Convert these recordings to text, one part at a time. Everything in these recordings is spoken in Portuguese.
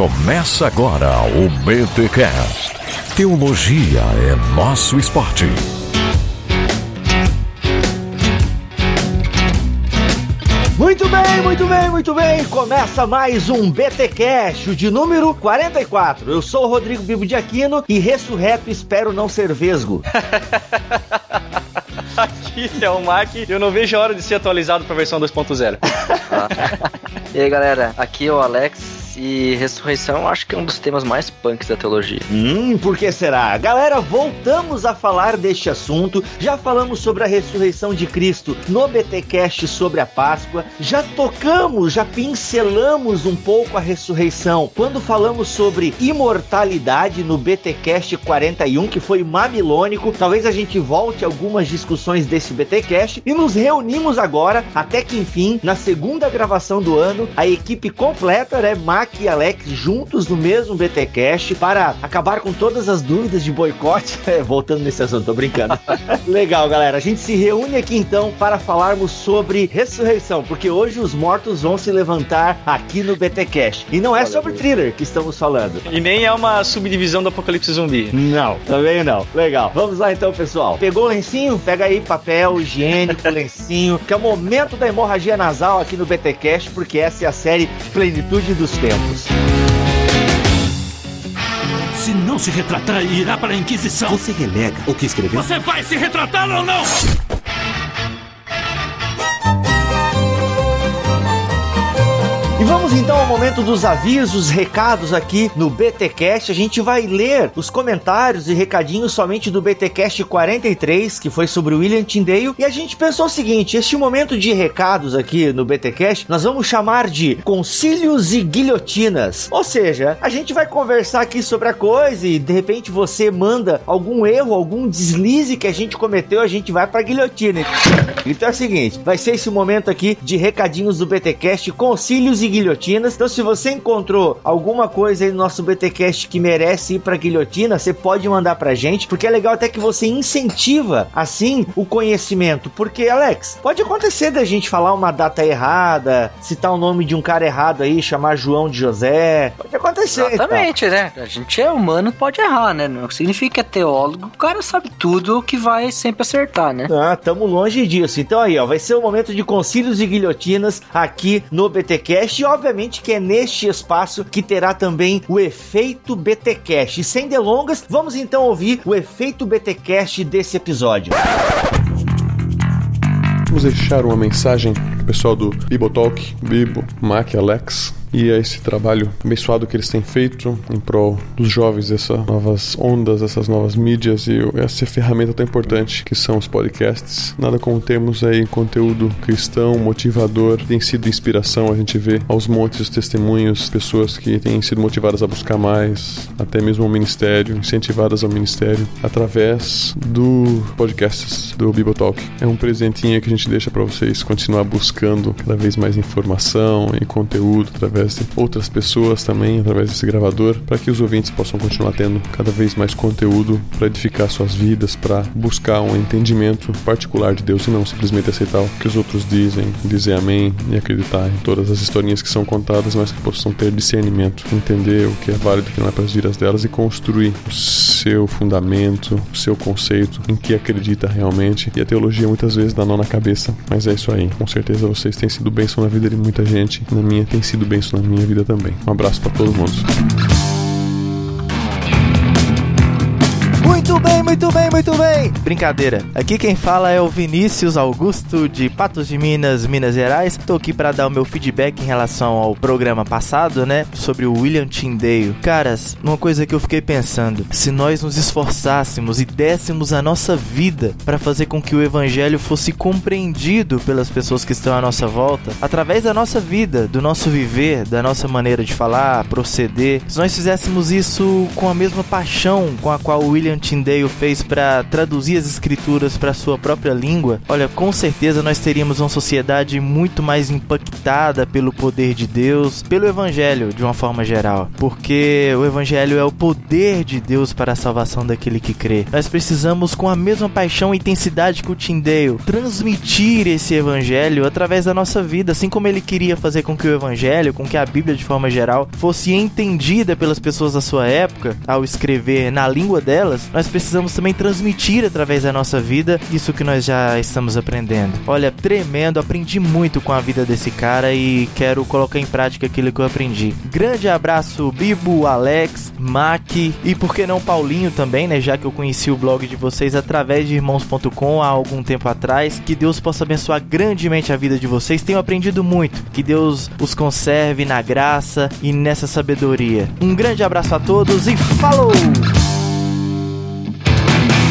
Começa agora o BTCast. Teologia é nosso esporte. Muito bem, muito bem, muito bem. Começa mais um BTcast, de número 44. Eu sou o Rodrigo Bibo de Aquino e ressurreto espero não ser vesgo. Aqui é o Mac e eu não vejo a hora de ser atualizado para a versão 2.0. E aí galera, aqui é o Alex e ressurreição acho que é um dos temas mais punks da teologia. Hum, por que será? Galera, voltamos a falar deste assunto. Já falamos sobre a ressurreição de Cristo no BTcast sobre a Páscoa. Já tocamos, já pincelamos um pouco a ressurreição quando falamos sobre imortalidade no BTcast 41, que foi mamilônico. Talvez a gente volte algumas discussões desse BTcast e nos reunimos agora, até que enfim, na segunda gravação do ano, a equipe completa, né? Mac e Alex juntos no mesmo BTcast para acabar com todas as dúvidas de boicote. É, voltando nesse assunto, tô brincando. Legal, galera. A gente se reúne aqui então para falarmos sobre ressurreição, porque hoje os mortos vão se levantar aqui no BTcast. E não é sobre thriller que estamos falando. E nem é uma subdivisão do Apocalipse Zumbi. Não, também não. Legal. Vamos lá então, pessoal. Pegou o lencinho? Pega aí papel higiênico, lencinho, que é o momento da hemorragia nasal aqui no BTcast, porque essa é a série Plenitude dos Tempos. Se não se retratar, irá para a Inquisição. Você relega o que escreveu? Você vai se retratar ou não? Vamos então ao momento dos avisos, recados aqui no BTcast. A gente vai ler os comentários e recadinhos somente do BTcast 43, que foi sobre o William Tyndale, e a gente pensou o seguinte: este momento de recados aqui no BTcast, nós vamos chamar de concílios e guilhotinas. Ou seja, a gente vai conversar aqui sobre a coisa e de repente você manda algum erro, algum deslize que a gente cometeu, a gente vai pra guilhotina. Então é o seguinte, vai ser esse momento aqui de recadinhos do BTcast, concílios e guilhotinas. Então, se você encontrou alguma coisa aí no nosso BTcast que merece ir pra guilhotina, você pode mandar pra gente, porque é legal até que você incentiva assim o conhecimento. Porque, Alex, pode acontecer da gente falar uma data errada, citar o nome de um cara errado aí, chamar João de José. Pode acontecer. Exatamente, né? A gente é humano, pode errar, né? Não significa que é teólogo, o cara sabe tudo que vai sempre acertar, né? Ah, tamo longe disso. Então aí, ó, vai ser o momento de concílios e guilhotinas aqui no BTcast e obviamente que é neste espaço que terá também o efeito BTcast. E sem delongas, vamos então ouvir o efeito BTcast desse episódio. Vamos deixar uma mensagem pessoal do Bibotalk, Bibo, Mac, Alex, e a esse trabalho abençoado que eles têm feito em prol dos jovens, essas novas ondas, essas novas mídias e essa ferramenta tão importante que são os podcasts. Nada como termos aí conteúdo cristão, motivador, tem sido inspiração, a gente vê aos montes os testemunhos, pessoas que têm sido motivadas a buscar mais, até mesmo o ministério, incentivadas ao ministério, através do podcasts do Bibotalk. É um presentinho que a gente deixa para vocês continuar buscando cada vez mais informação e conteúdo através de outras pessoas também, através desse gravador, para que os ouvintes possam continuar tendo cada vez mais conteúdo para edificar suas vidas, para buscar um entendimento particular de Deus e não simplesmente aceitar o que os outros dizem, dizer amém e acreditar em todas as historinhas que são contadas, mas que possam ter discernimento, entender o que é válido e o que não é para as vidas delas e construir o seu fundamento, o seu conceito, em que acredita realmente. E a teologia muitas vezes dá nó na cabeça, mas é isso aí. Com certeza vocês têm sido bênção na vida de muita gente, na minha tem sido bênção na minha vida também. Um abraço para todo mundo. Muito bem, muito bem, muito bem. Brincadeira. Aqui quem fala é o Vinícius Augusto de Patos de Minas, Minas Gerais. Tô aqui para dar o meu feedback em relação ao programa passado, né, sobre o William Tyndale. Caras, uma coisa que eu fiquei pensando, se nós nos esforçássemos e dessemos a nossa vida para fazer com que o evangelho fosse compreendido pelas pessoas que estão à nossa volta, através da nossa vida, do nosso viver, da nossa maneira de falar, proceder, se nós fizéssemos isso com a mesma paixão com a qual o William Tyndale Tyndale fez para traduzir as escrituras para sua própria língua, olha, com certeza nós teríamos uma sociedade muito mais impactada pelo poder de Deus, pelo evangelho de uma forma geral, porque o evangelho é o poder de Deus para a salvação daquele que crê. Nós precisamos com a mesma paixão e intensidade que o Tyndale transmitir esse evangelho através da nossa vida, assim como ele queria fazer com que o evangelho, com que a Bíblia de forma geral fosse entendida pelas pessoas da sua época ao escrever na língua delas, nós precisamos também transmitir através da nossa vida isso que nós já estamos aprendendo. Olha, tremendo, aprendi muito com a vida desse cara e quero colocar em prática aquilo que eu aprendi. Grande abraço, Bibo, Alex, Mac e por que não Paulinho também, né? Já que eu conheci o blog de vocês através de irmãos.com há algum tempo atrás. Que Deus possa abençoar grandemente a vida de vocês. Tenho aprendido muito. Que Deus os conserve na graça e nessa sabedoria. Um grande abraço a todos e falou!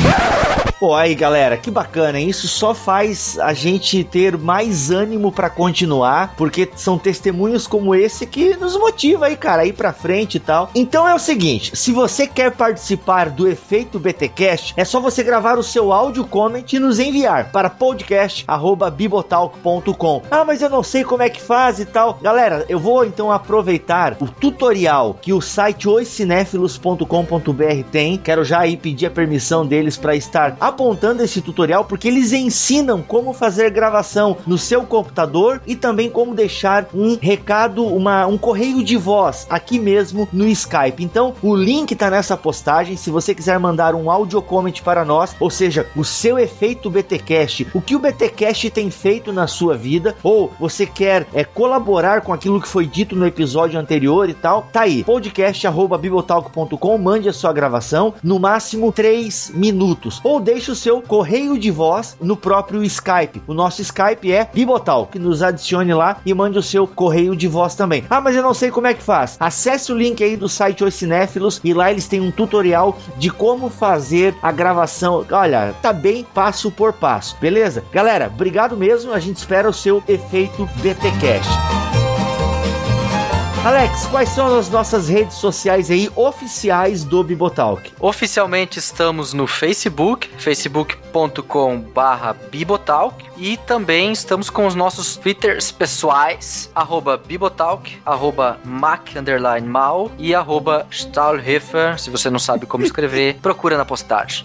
Ah! Pô, aí galera, que bacana, hein? Isso só faz a gente ter mais ânimo para continuar, porque são testemunhos como esse que nos motiva aí, cara, a ir pra frente e tal. Então é o seguinte, se você quer participar do efeito BTcast, é só você gravar o seu áudio comment e nos enviar para podcast@bibotalk.com. Ah, mas eu não sei como é que faz e tal. Galera, eu vou então aproveitar o tutorial que o site oicinéfilos.com.br tem. Quero já aí pedir a permissão deles para estar apontando esse tutorial porque eles ensinam como fazer gravação no seu computador e também como deixar um recado, uma, um correio de voz aqui mesmo no Skype. Então, o link tá nessa postagem. Se você quiser mandar um audio comment para nós, ou seja, o seu efeito BTcast, o que o BTcast tem feito na sua vida, ou você quer é, colaborar com aquilo que foi dito no episódio anterior e tal, tá aí. podcast@bibotalk.com, mande a sua gravação, no máximo 3 minutos, ou deixe deixe o seu correio de voz no próprio Skype. O nosso Skype é Bibotal, que nos adicione lá e mande o seu correio de voz também. Ah, mas eu não sei como é que faz. Acesse o link aí do site Os Cinéfilos e lá eles têm um tutorial de como fazer a gravação. Olha, tá bem passo por passo, beleza? Galera, obrigado mesmo. A gente espera o seu efeito BTcast. Alex, quais são as nossas redes sociais aí oficiais do Bibotalk? Oficialmente estamos no Facebook, facebook.com barra Bibotalk e também estamos com os nossos twitters pessoais, arroba Bibotalk, arroba Mac underline Mal e arroba Stahlhofer, se você não sabe como escrever, procura na postagem.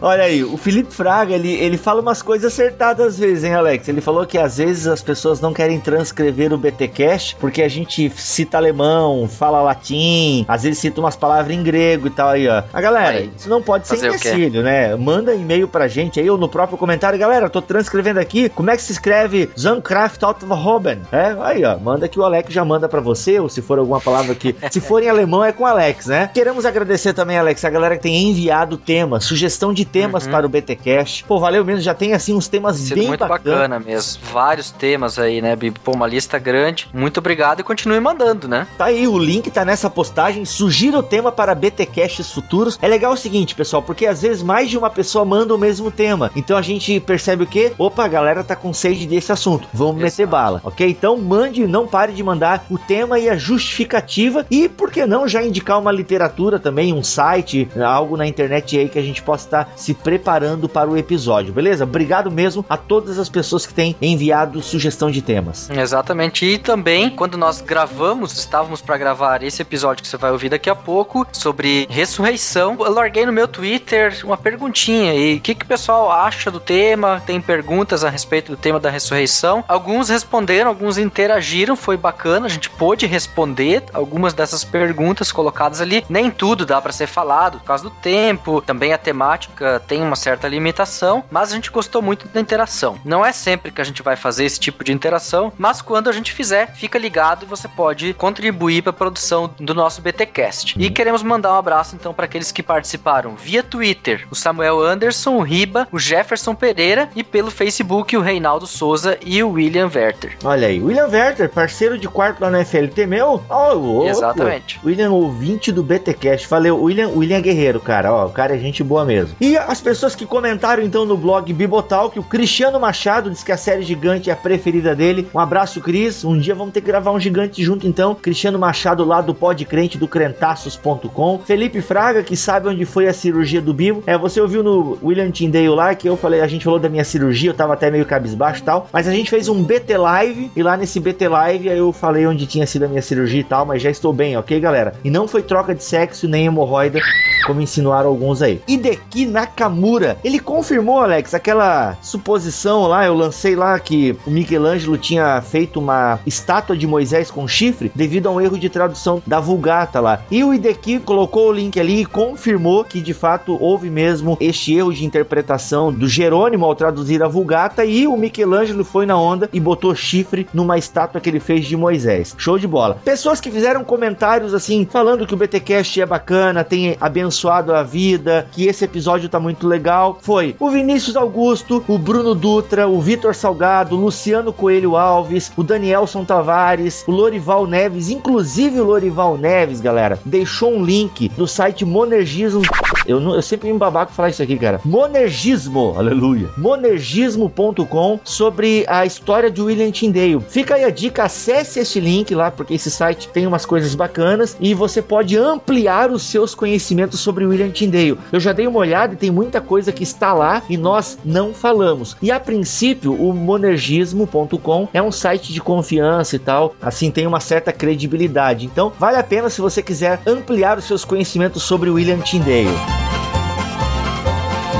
Olha aí, o Felipe Fraga, ele, ele fala umas coisas acertadas às vezes, hein, Alex? Ele falou que às vezes as pessoas não querem transcrever o BTcast porque a gente cita alemão, fala latim, às vezes cita umas palavras em grego e tal aí, ó. A galera, aí, isso não pode ser empecilho, né? Manda e-mail pra gente aí ou no próprio comentário, galera, tô transcrevendo aqui, como é que se escreve Zankraft Autoverhoben? É, aí, ó, manda que o Alex já manda para você, ou se for alguma palavra que, se for em alemão é com Alex, né? Queremos agradecer também, Alex, a galera que tem enviado temas, sugestão de temas uhum. para o BTcast. Pô, valeu mesmo, já tem assim uns temas bem muito bacana. bacana mesmo. Vários temas aí, né, Bibi? Pô, uma lista grande. Muito obrigado e continue mandando, né? Tá aí, o link tá nessa postagem. Sugira o tema para BTcasts futuros. É legal o seguinte, pessoal, porque às vezes mais de uma pessoa manda o mesmo tema. Então a gente percebe o quê? Opa, a galera tá com sede desse assunto. Vamos Exato. meter bala, ok? Então mande, não pare de mandar o tema e a justificativa. E por que não já indicar uma literatura também, um site, algo na internet aí que a gente possa estar se preparando para o episódio, beleza? Obrigado mesmo a todas as pessoas que têm enviado sugestão de temas. Exatamente. E também, quando nós gravamos, estávamos para gravar esse episódio que você vai ouvir daqui a pouco sobre ressurreição. Eu larguei no meu Twitter uma perguntinha aí. O que, que o pessoal acha do tema? Tem perguntas a respeito do tema da ressurreição? Alguns responderam, alguns interagiram, foi bacana, a gente pôde responder algumas dessas perguntas colocadas ali. Nem tudo dá para ser falado por causa do tempo, também a temática tem uma certa limitação, mas a gente gostou muito da interação. Não é sempre que a gente vai fazer esse tipo de interação, mas quando a gente fizer, fica ligado e você pode contribuir para a produção do nosso BTcast. E queremos mandar um abraço então para aqueles que participaram via Twitter, o Samuel Anderson, o Riba, o Jefferson Pereira e pelo Facebook o Reinaldo Souza e o William Werther. Olha aí, William Werther, parceiro de quarto lá no FLT meu. Oh, Exatamente. William, ouvinte do BTcast. Valeu, William, William Guerreiro, cara. Ó, o cara é gente boa mesmo. E as pessoas que comentaram então no blog Bibotal que o Cristiano Machado diz que a série gigante é a preferida dele. Um abraço, Cris. Um dia vamos ter que gravar um gigante junto então. Cristiano Machado lá do Pod Crente do Crentaços.com, Felipe Fraga, que sabe onde foi a cirurgia do Bibo. É, você ouviu no William Tyndale lá que eu falei, a gente falou da minha cirurgia, eu tava até meio cabisbaixo e tal, mas a gente fez um BT Live e lá nesse BT Live eu falei onde tinha sido a minha cirurgia e tal, mas já estou bem, ok, galera? E não foi troca de sexo nem hemorroida, como insinuaram alguns aí. Hideki Nakamura, ele confirmou, Alex, aquela suposição lá, eu lancei lá que o Michelangelo tinha feito uma estátua de Moisés com chifre devido a um erro de tradução da Vulgata lá. E o Hideki colocou o link ali e confirmou que de fato houve mesmo este erro de interpretação do Jerônimo ao traduzir a Vulgata e o Michelangelo foi na onda e botou chifre numa estátua que ele fez de Moisés. Show de bola. Pessoas que fizeram comentários assim, falando que o BTcast é bacana, tem abençoado a vida, que esse episódio tá muito legal, foi o Vinícius Augusto, o Bruno Dutra, o Vitor Salgado, o Luciano Coelho Alves, o Danielson Tavares, o Lorival Neves, inclusive o Lorival Neves, galera, deixou um link do site Monergismo. Eu, não, eu sempre me babaco falar isso aqui, cara. Monergismo, aleluia. Monergismo.com sobre a história de William Tyndale. Fica aí a dica, acesse esse link lá, porque esse site tem umas coisas bacanas e você pode ampliar os seus conhecimentos sobre William Tyndale. Eu já dei uma olhada e tem muita coisa que está lá e nós não falamos. E a princípio, o monergismo.com é um site de confiança e tal, assim tem uma certa credibilidade. Então, vale a pena se você quiser ampliar os seus conhecimentos sobre William Tyndale.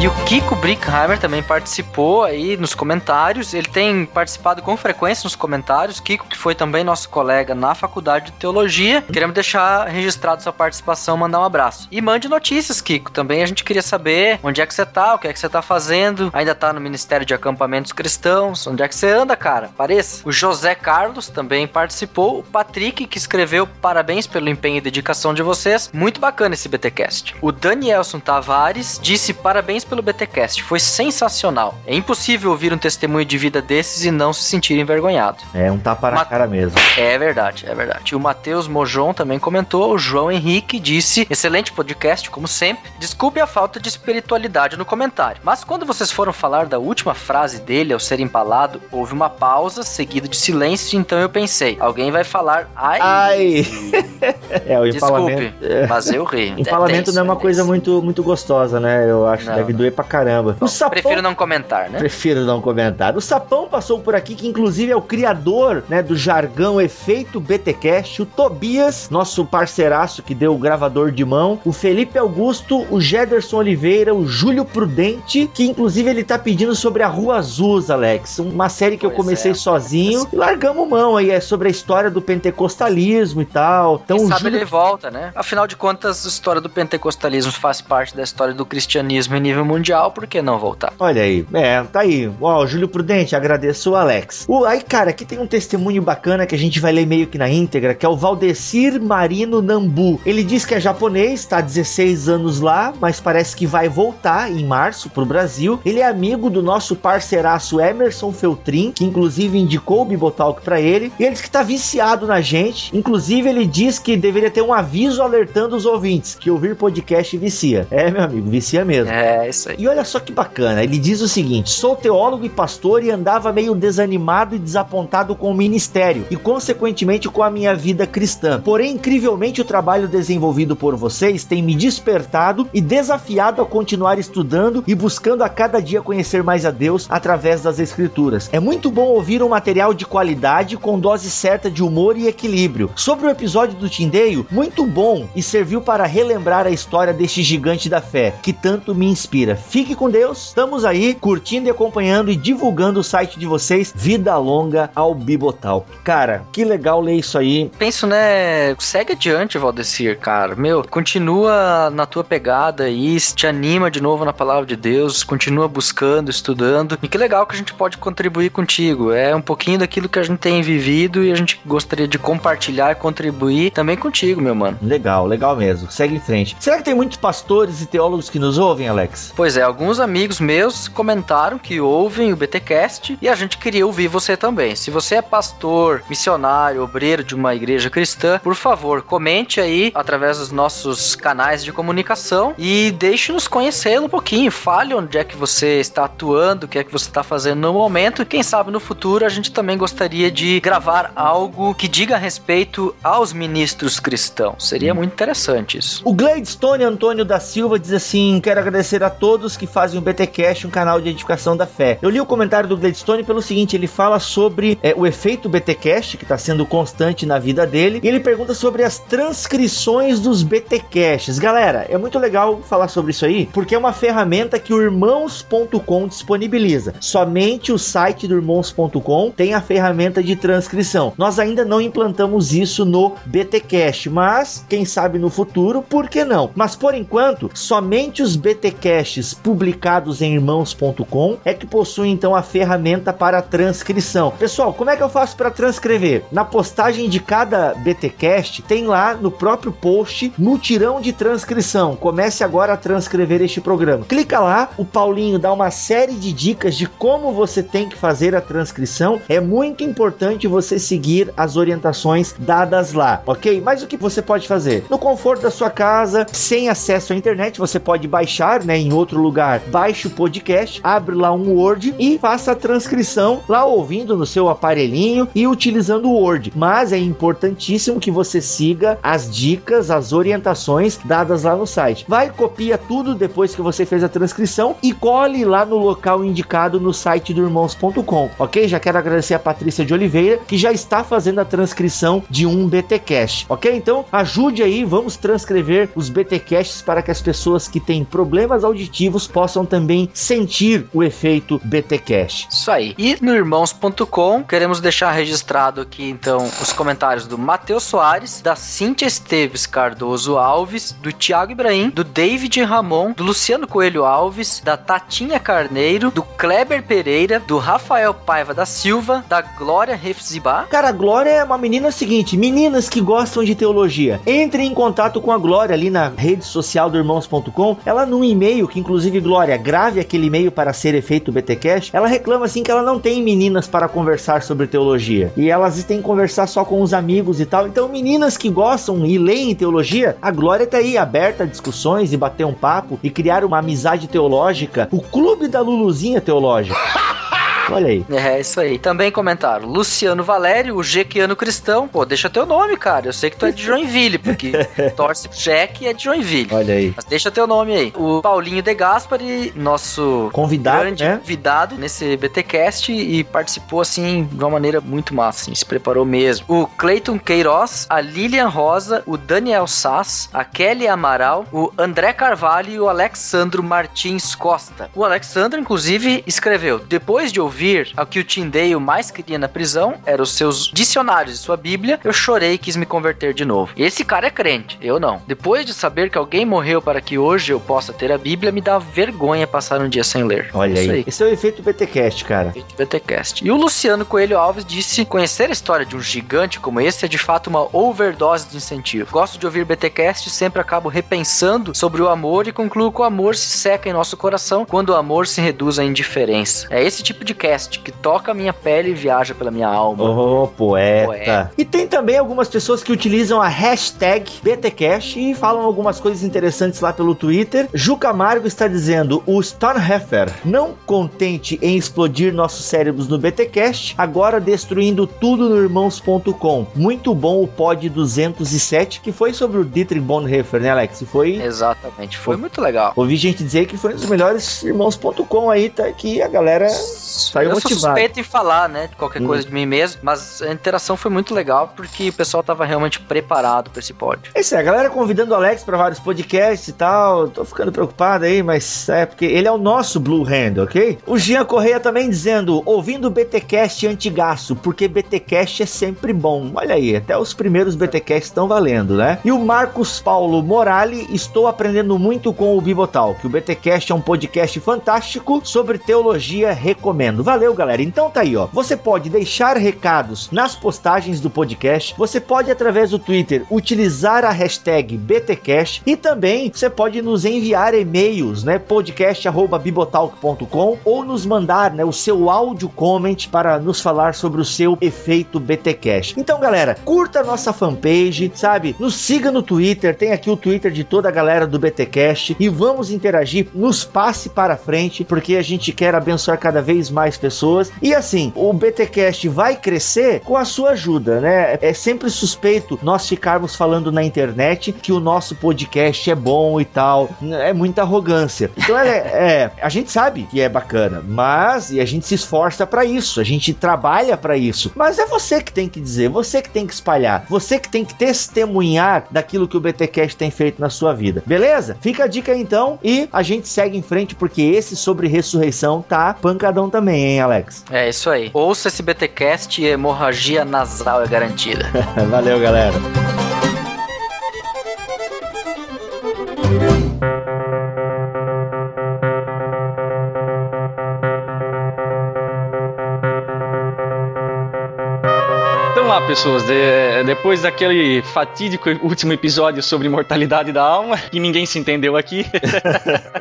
E o Kiko Brickheimer também participou aí nos comentários. Ele tem participado com frequência nos comentários. Kiko, que foi também nosso colega na faculdade de teologia. Queremos deixar registrado sua participação, mandar um abraço. E mande notícias, Kiko. Também a gente queria saber onde é que você tá, o que é que você tá fazendo. Ainda tá no Ministério de Acampamentos Cristãos. Onde é que você anda, cara? Pareça. O José Carlos também participou. O Patrick, que escreveu parabéns pelo empenho e dedicação de vocês. Muito bacana esse BTcast. O Danielson Tavares disse parabéns pelo BTcast. Foi sensacional. É impossível ouvir um testemunho de vida desses e não se sentir envergonhado. É um tapa na Ma- cara mesmo. É verdade, é verdade. E o Matheus Mojon também comentou. O João Henrique disse: excelente podcast, como sempre. Desculpe a falta de espiritualidade no comentário. Mas quando vocês foram falar da última frase dele ao ser empalado, houve uma pausa seguida de silêncio. Então eu pensei: alguém vai falar. Ai. Ai! é, o Desculpe, empalamento. é. mas eu ri. Empalamento tenso, não é uma tenso. coisa muito, muito gostosa, né? Eu acho que Não, deve doer pra caramba. O sapão... Prefiro não comentar, né? Prefiro não comentar. O Sapão passou por aqui, que inclusive é o criador né, do jargão Efeito BTcast, o Tobias, nosso parceiraço que deu o gravador de mão, o Felipe Augusto, o Jederson Oliveira, o Júlio Prudente, que inclusive ele tá pedindo sobre a Rua Azul, Alex, uma série que eu Pois comecei é. sozinho e largamos mão aí, é sobre a história do pentecostalismo e tal. Então Quem o sabe Júlio ele volta, né? Afinal de contas, a história do pentecostalismo faz parte da história do cristianismo em nível mundial, por que não voltar? Olha aí, é, tá aí. Ó, Júlio Prudente, agradeço o Alex. O, aí, cara, aqui tem um testemunho bacana que a gente vai ler meio que na íntegra, que é o Valdecir Marino Nambu. Ele diz que é japonês, tá há 16 anos lá, mas parece que vai voltar em março pro Brasil. Ele é amigo do nosso parceiraço Emerson Feltrin, que inclusive indicou o Bibotalk pra ele. E ele diz que tá viciado na gente. Inclusive, ele diz que deveria ter um aviso alertando os ouvintes que ouvir podcast vicia. É, meu amigo, vicia mesmo. É, isso aí. E olha só que bacana, ele diz o seguinte: sou teólogo e pastor e andava meio desanimado e desapontado com o ministério e, consequentemente, com a minha vida cristã. Porém, incrivelmente, o trabalho desenvolvido por vocês tem me despertado e desafiado a continuar estudando e buscando a cada dia conhecer mais a Deus através das Escrituras. É muito bom ouvir um material de qualidade com dose certa de humor e equilíbrio. Sobre o episódio do Tindeio, muito bom e serviu para relembrar a história deste gigante da fé, que tanto me inspira. Fique com Deus, estamos aí curtindo e acompanhando e divulgando o site de vocês, Vida Longa ao Bibotal. Cara, que legal ler isso aí. Penso, né? Segue adiante, Valdecir, cara. Meu, continua na tua pegada aí, te anima de novo na palavra de Deus, continua buscando, estudando. E que legal que a gente pode contribuir contigo. É um pouquinho daquilo que a gente tem vivido e a gente gostaria de compartilhar e contribuir também contigo, meu mano. Legal, legal mesmo. Segue em frente. Será que tem muitos pastores e teólogos que nos ouvem, Alex? Pois é, alguns amigos meus comentaram que ouvem o BTcast e a gente queria ouvir você também. Se você é pastor, missionário, obreiro de uma igreja cristã, por favor, comente aí através dos nossos canais de comunicação e deixe-nos conhecê-lo um pouquinho. Fale onde é que você está atuando, o que é que você está fazendo no momento. Quem sabe no futuro a gente também gostaria de gravar algo que diga a respeito aos ministros cristãos. Seria muito interessante isso. O Gladstone Antônio da Silva diz assim: Quero agradecer a todos que fazem o BTcast, um canal de edificação da fé. Eu li o comentário do Gladstone pelo seguinte: ele fala sobre é, o efeito BTcast, que está sendo constante na vida dele, e ele pergunta sobre as transcrições dos BTcasts. Galera, é muito legal falar sobre isso aí, porque é uma ferramenta que o irmãos.com disponibiliza. Somente o site do irmãos.com tem a ferramenta de transcrição. Nós ainda não implantamos isso no BTcast, mas quem sabe no futuro, por que não? Mas por enquanto, somente os Publicados em irmãos.com é que possuem então a ferramenta para transcrição. Pessoal, como é que eu faço para transcrever? Na postagem de cada BTcast tem lá no próprio post mutirão de transcrição. Comece agora a transcrever este programa. Clica lá, o Paulinho dá uma série de dicas de como você tem que fazer a transcrição. É muito importante você seguir as orientações dadas lá, ok? Mas o que você pode fazer? No conforto da sua casa, sem acesso à internet, você pode baixar, né, em outro lugar. Baixe o podcast, abre lá um Word e faça a transcrição lá ouvindo no seu aparelhinho e utilizando o Word. Mas é importantíssimo que você siga as dicas, as orientações dadas lá no site. Vai, copia tudo depois que você fez a transcrição e cole lá no local indicado no site do irmãos.com, ok? Já quero agradecer a Patrícia de Oliveira que já está fazendo a transcrição de um BTcast, ok? Então ajude aí, vamos transcrever os BTcasts para que as pessoas que têm problemas auditivos possam também sentir o efeito BTcast. Isso aí. E no irmãos.com, queremos deixar registrado aqui então os comentários do Matheus Soares, da Cíntia Esteves Cardoso Alves, do Thiago Ibrahim, do David Ramon, do Luciano Coelho Alves, da Tatinha Carneiro, do Kleber Pereira, do Rafael Paiva da Silva, da Glória Refzibá. Cara, a Glória é uma menina seguinte, meninas que gostam de teologia, entrem em contato com a Glória ali na rede social do irmãos.com. Ela num e-mail que inclusive Glória grave aquele e-mail para ser efeito BTcast, ela reclama assim que ela não tem meninas para conversar sobre teologia. E elas têm que conversar só com os amigos e tal. Então, meninas que gostam e leem teologia, a Glória tá aí aberta a discussões e bater um papo e criar uma amizade teológica, o clube da Luluzinha teológica. Olha aí. É, isso aí. Também comentaram. Luciano Valério, o Jequiano Cristão. Pô, deixa teu nome, cara. Eu sei que tu é de Joinville, porque torce pro Jeque é de Joinville. Olha aí. Mas deixa teu nome aí. O Paulinho De Gaspari, nosso Convidado, grande né? convidado nesse BTcast e participou assim de uma maneira muito massa, assim, se preparou mesmo. O Cleiton Queiroz, a Lilian Rosa, o Daniel Sass, a Kelly Amaral, o André Carvalho e o Alexandro Martins Costa. O Alexandro, inclusive, escreveu: depois de ouvir o que o Tyndale mais queria na prisão eram os seus dicionários e sua Bíblia, eu chorei e quis me converter de novo. Esse cara é crente, eu não. Depois de saber que alguém morreu para que hoje eu possa ter a Bíblia, me dá vergonha passar um dia sem ler. Olha Isso aí. Esse é o efeito BTcast, cara. Feito BTcast. E o Luciano Coelho Alves disse: conhecer a história de um gigante como esse é de fato uma overdose de incentivo. Gosto de ouvir BTcast e sempre acabo repensando sobre o amor e concluo que o amor se seca em nosso coração quando o amor se reduz à indiferença. É esse tipo de cast que toca a minha pele e viaja pela minha alma. Oh, poeta. Poeta. E tem também algumas pessoas que utilizam a hashtag BTCast e falam algumas coisas interessantes lá pelo Twitter. Ju Camargo está dizendo: o Stormheffer, não contente em explodir nossos cérebros no BTCast, agora destruindo tudo no irmãos.com. Muito bom o pod 207, que foi sobre o Dietrich Bonhoeffer, né, Alex? Foi. Exatamente, foi muito legal. Ouvi gente dizer que foi um dos melhores irmãos.com aí, tá? Que a galera saiu eu sou motivada. suspeito em falar, né, de qualquer Hum. coisa de mim mesmo, mas a interação foi muito legal porque o pessoal tava realmente preparado pra esse pódio. É isso aí, a galera convidando o Alex pra vários podcasts e tal. Tô ficando preocupado aí, mas é porque ele é o nosso Blue Hand, ok? O Jean Correia também dizendo: ouvindo o BTcast antigaço, porque BTcast é sempre bom. Olha aí, até os primeiros BTcasts estão valendo, né? E o Marcos Paulo Morali, estou aprendendo muito com o Bibotal, que o BTcast é um podcast fantástico sobre teologia, recomendo. Valeu, galera. Então tá aí, ó. Você pode deixar recados nas postagens do podcast. Você pode, através do Twitter, utilizar a hashtag BTcast e também você pode nos enviar e-mails, né? podcast@bibotalk.com ou nos mandar, né, o seu áudio comment para nos falar sobre o seu efeito BTcast. Então, galera, curta a nossa fanpage, sabe? Nos siga no Twitter, tem aqui o Twitter de toda a galera do BTcast e vamos interagir, nos passe para frente, porque a gente quer abençoar cada vez mais pessoas. E assim, o BTcast vai crescer com a sua ajuda, né? É sempre suspeito nós ficarmos falando na internet que o nosso podcast é bom e tal. É muita arrogância. Então é, é a gente sabe que é bacana, mas e a gente se esforça para isso, a gente trabalha para isso. Mas é você que tem que dizer, você que tem que espalhar, você que tem que testemunhar daquilo que o BTcast tem feito na sua vida. Beleza? Fica a dica então e a gente segue em frente porque esse sobre ressurreição tá pancadão também, hein, Alex? É isso aí. Ouça esse BTcast e hemorragia nasal é garantida. Valeu, galera. Então lá, pessoas, de- depois daquele fatídico último episódio sobre imortalidade da alma, que ninguém se entendeu aqui.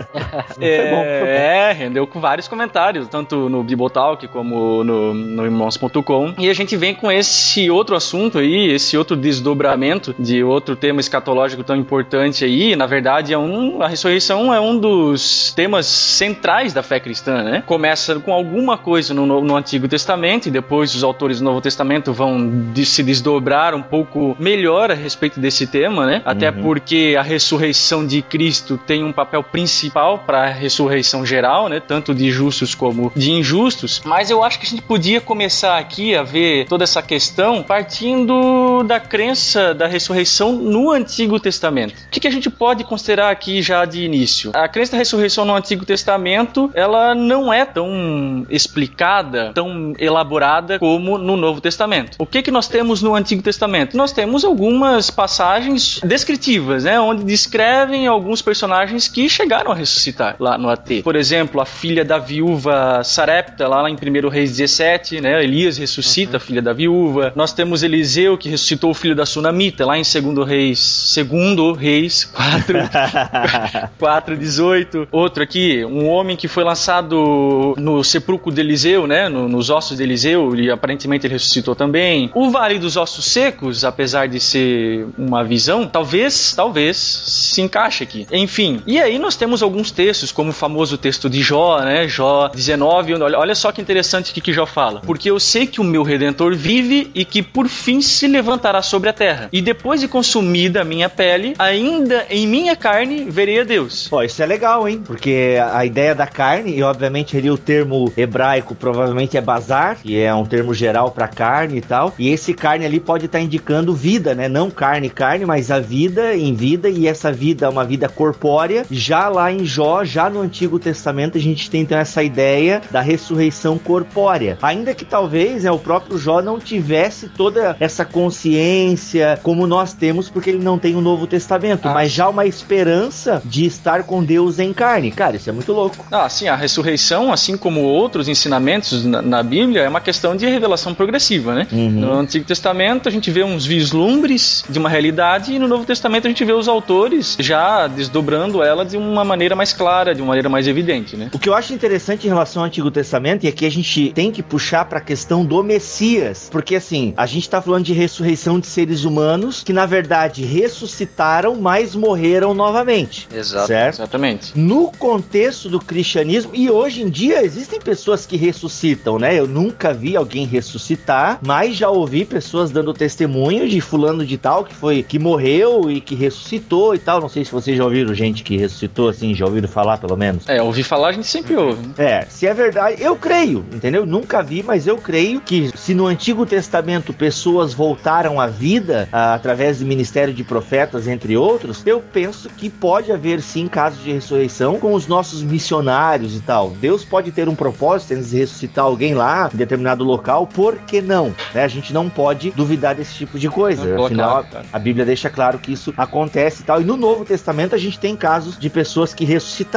é, bom, foi bom. é, rendeu com vários comentários, tanto no Bibotalk como no, no irmãos.com. E a gente vem com esse outro assunto aí, esse outro desdobramento de outro tema escatológico tão importante aí. Na verdade, é um, a ressurreição é um dos temas centrais da fé cristã, né? Começa com alguma coisa no, no- Antigo Testamento e depois os autores do Novo Testamento vão de- se desdobrar um pouco melhor a respeito desse tema, né? Até porque a ressurreição de Cristo tem um papel principal para a ressurreição geral, né? Tanto de justos como de injustos. Mas eu acho que a gente podia começar aqui a ver toda essa questão partindo da crença da ressurreição no Antigo Testamento. O que, que a gente pode considerar aqui já de início? A crença da ressurreição no Antigo Testamento, ela não é tão explicada, tão elaborada como no Novo Testamento. O que que nós temos no Antigo Testamento? Nós temos algumas passagens descritivas, né, onde descrevem alguns personagens que chegaram a ressuscitar lá no AT. Por exemplo, a filha da viúva Sarepta, lá em 1 Reis 17, né, Elias ressuscita a filha da viúva. Nós temos Eliseu que ressuscitou o filho da Sunamita, lá em 2 Reis, 2 Reis 4, 4:18. Outro aqui, um homem que foi lançado no sepulcro de Eliseu, né, no- nos ossos de Eliseu, e aparentemente ele ressuscitou também. O Vale dos Ossos Secos, apesar de ser uma visão, talvez, talvez se encaixe aqui. Enfim, e aí nós temos alguns textos, como o famoso texto de Jó, né, Jó 19, olha, olha só que interessante o que, que Jó fala. Porque eu sei que o meu Redentor vive e que por fim se levantará sobre a terra. E depois de consumida a minha pele, ainda em minha carne verei a Deus. Pô, isso é legal, hein? Porque a ideia da carne, e obviamente ali o termo hebraico provavelmente é bazar, que é um termo geral pra carne e tal. E esse carne ali pode estar indicando vida, né? Não carne, carne, mas a vida em vida, e essa vida é uma vida corpórea. Já lá em Jó, já no Antigo Testamento, a gente tem então essa ideia da ressurreição corpórea. Ainda que talvez né, o próprio Jó não tivesse toda essa consciência como nós temos, porque ele não tem o Novo Testamento, Ah. mas já uma esperança de estar com Deus em carne. Cara, isso é muito louco. Ah, sim, a ressurreição, assim como outros ensinamentos na, na Bíblia, é uma questão de revelação progressiva, né? Uhum. No Antigo Testamento a gente vê uns vislumbres de uma realidade e no Novo Testamento a gente vê os autores já desdobrando ela de uma maneira mais clara, de uma maneira mais evidente, né? O que eu acho interessante em relação ao Antigo Testamento, e aqui a gente tem que puxar para a questão do Messias, porque assim, a gente tá falando de ressurreição de seres humanos que na verdade ressuscitaram, mas morreram novamente. Exato. Certo? Exatamente. No contexto do cristianismo, e hoje em dia existem pessoas que ressuscitam, né? Eu nunca vi alguém ressuscitar, mas já ouvi pessoas dando testemunho de fulano de tal que foi que morreu e que ressuscitou e tal. Não sei se vocês já ouviram gente que ressuscitou assim, já ouviram falar pelo menos. É, ouvir falar a gente sempre ouve. né? É, se é verdade, eu creio, entendeu? Nunca vi, mas eu creio que se no Antigo Testamento pessoas voltaram à vida ah, através do ministério de profetas, entre outros, eu penso que pode haver sim casos de ressurreição com os nossos missionários e tal. Deus pode ter um propósito em ressuscitar alguém lá em determinado local, por que não? Né? A gente não pode duvidar desse tipo de coisa. Não, Afinal, claro. a Bíblia deixa claro que isso acontece e tal. E no Novo Testamento a gente tem casos de pessoas que ressuscitaram.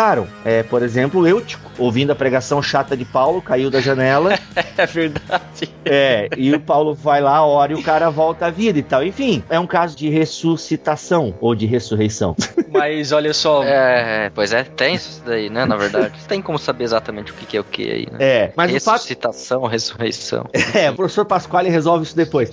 É, por exemplo, Eutico, ouvindo a pregação chata de Paulo, caiu da janela. É verdade. É, e o Paulo vai lá, ora e o cara volta à vida e tal. Enfim, é um caso de ressuscitação ou de ressurreição. Mas olha só, É, pois é, tem isso daí, né? Na verdade, tem como saber exatamente o que é o que aí, né? É, mas o fato Ressuscitação, ressurreição. É, o professor Pasquale resolve isso depois.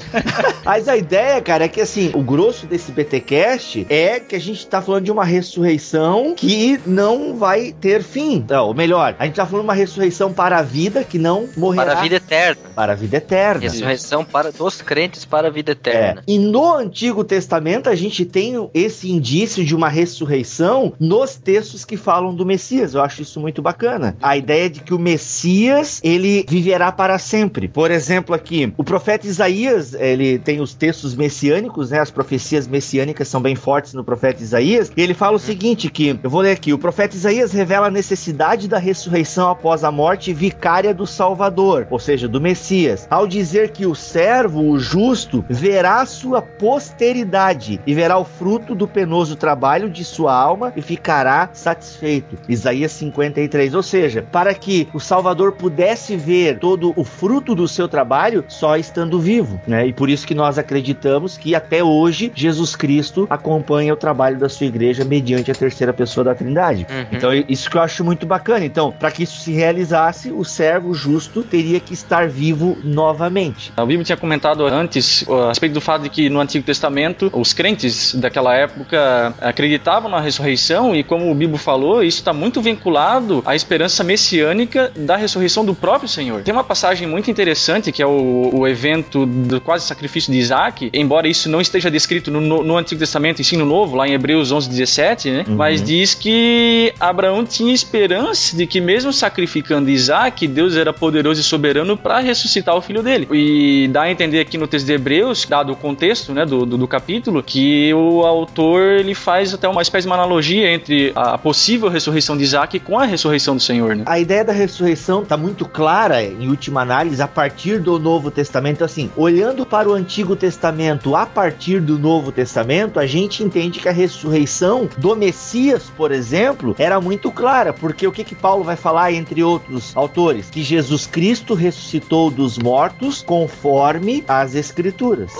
Mas a ideia, cara, é que assim, o grosso desse BTcast é que a gente tá falando de uma ressurreição que não vai ter fim. Não, ou melhor, a gente tá falando de uma ressurreição para a vida que não morrerá. Para a vida eterna. Para a vida eterna. Ressurreição para dos crentes para a vida É. eterna. E no Antigo Testamento a gente tem esse indício de uma ressurreição nos textos que falam do Messias. Eu acho isso muito bacana. A ideia de que o Messias ele viverá para sempre. Por exemplo, aqui o profeta Isaías ele tem os textos messiânicos, né? As profecias messiânicas são bem fortes no profeta Isaías. E ele fala o seguinte que eu vou ler aqui. O profeta Isaías revela a necessidade da ressurreição após a morte vicária do Salvador, ou seja, do Messias, ao dizer que o servo, o justo, verá sua posteridade e verá o fruto do penoso trabalho de sua alma e ficará satisfeito. Isaías 53. Ou seja, para que o Salvador pudesse ver todo o fruto do seu trabalho só estando vivo, né? E por isso que nós acreditamos que até hoje Jesus Cristo acompanha o trabalho da sua igreja mediante a terceira pessoa da Trindade. Uhum. Então, isso que eu acho muito bacana. Então, para que isso se realizasse, o servo justo teria que estar vivo novamente. A Bíblia tinha comentado antes a respeito do fato de que no Antigo Testamento os crentes daquela época acreditavam na ressurreição e como o Bíblia falou, isso está muito vinculado à esperança messiânica da ressurreição do próprio Senhor. Tem uma passagem muito interessante que é o, o evento do quase sacrifício de Isaac, embora isso não esteja descrito no, no- no Antigo Testamento, e sim no Novo, lá em Hebreus 11, 17, né? Uhum. Mas diz que Abraão tinha esperança de que mesmo sacrificando Isaac, Deus era poderoso e soberano para ressuscitar o filho dele. E dá a entender aqui no texto de Hebreus, dado o contexto né, do, do, do capítulo, que o autor ele faz até uma espécie de uma analogia entre a possível ressurreição de Isaac com a ressurreição do Senhor. Né? A ideia da ressurreição está muito clara, em última análise, a partir do Novo Testamento. Assim, olhando para o Antigo Testamento a partir do Novo Testamento, a gente entende que a ressurreição do Messias, por exemplo, era muito clara, porque o que, que Paulo vai falar, entre outros autores? Que Jesus Cristo ressuscitou dos mortos conforme as Escrituras.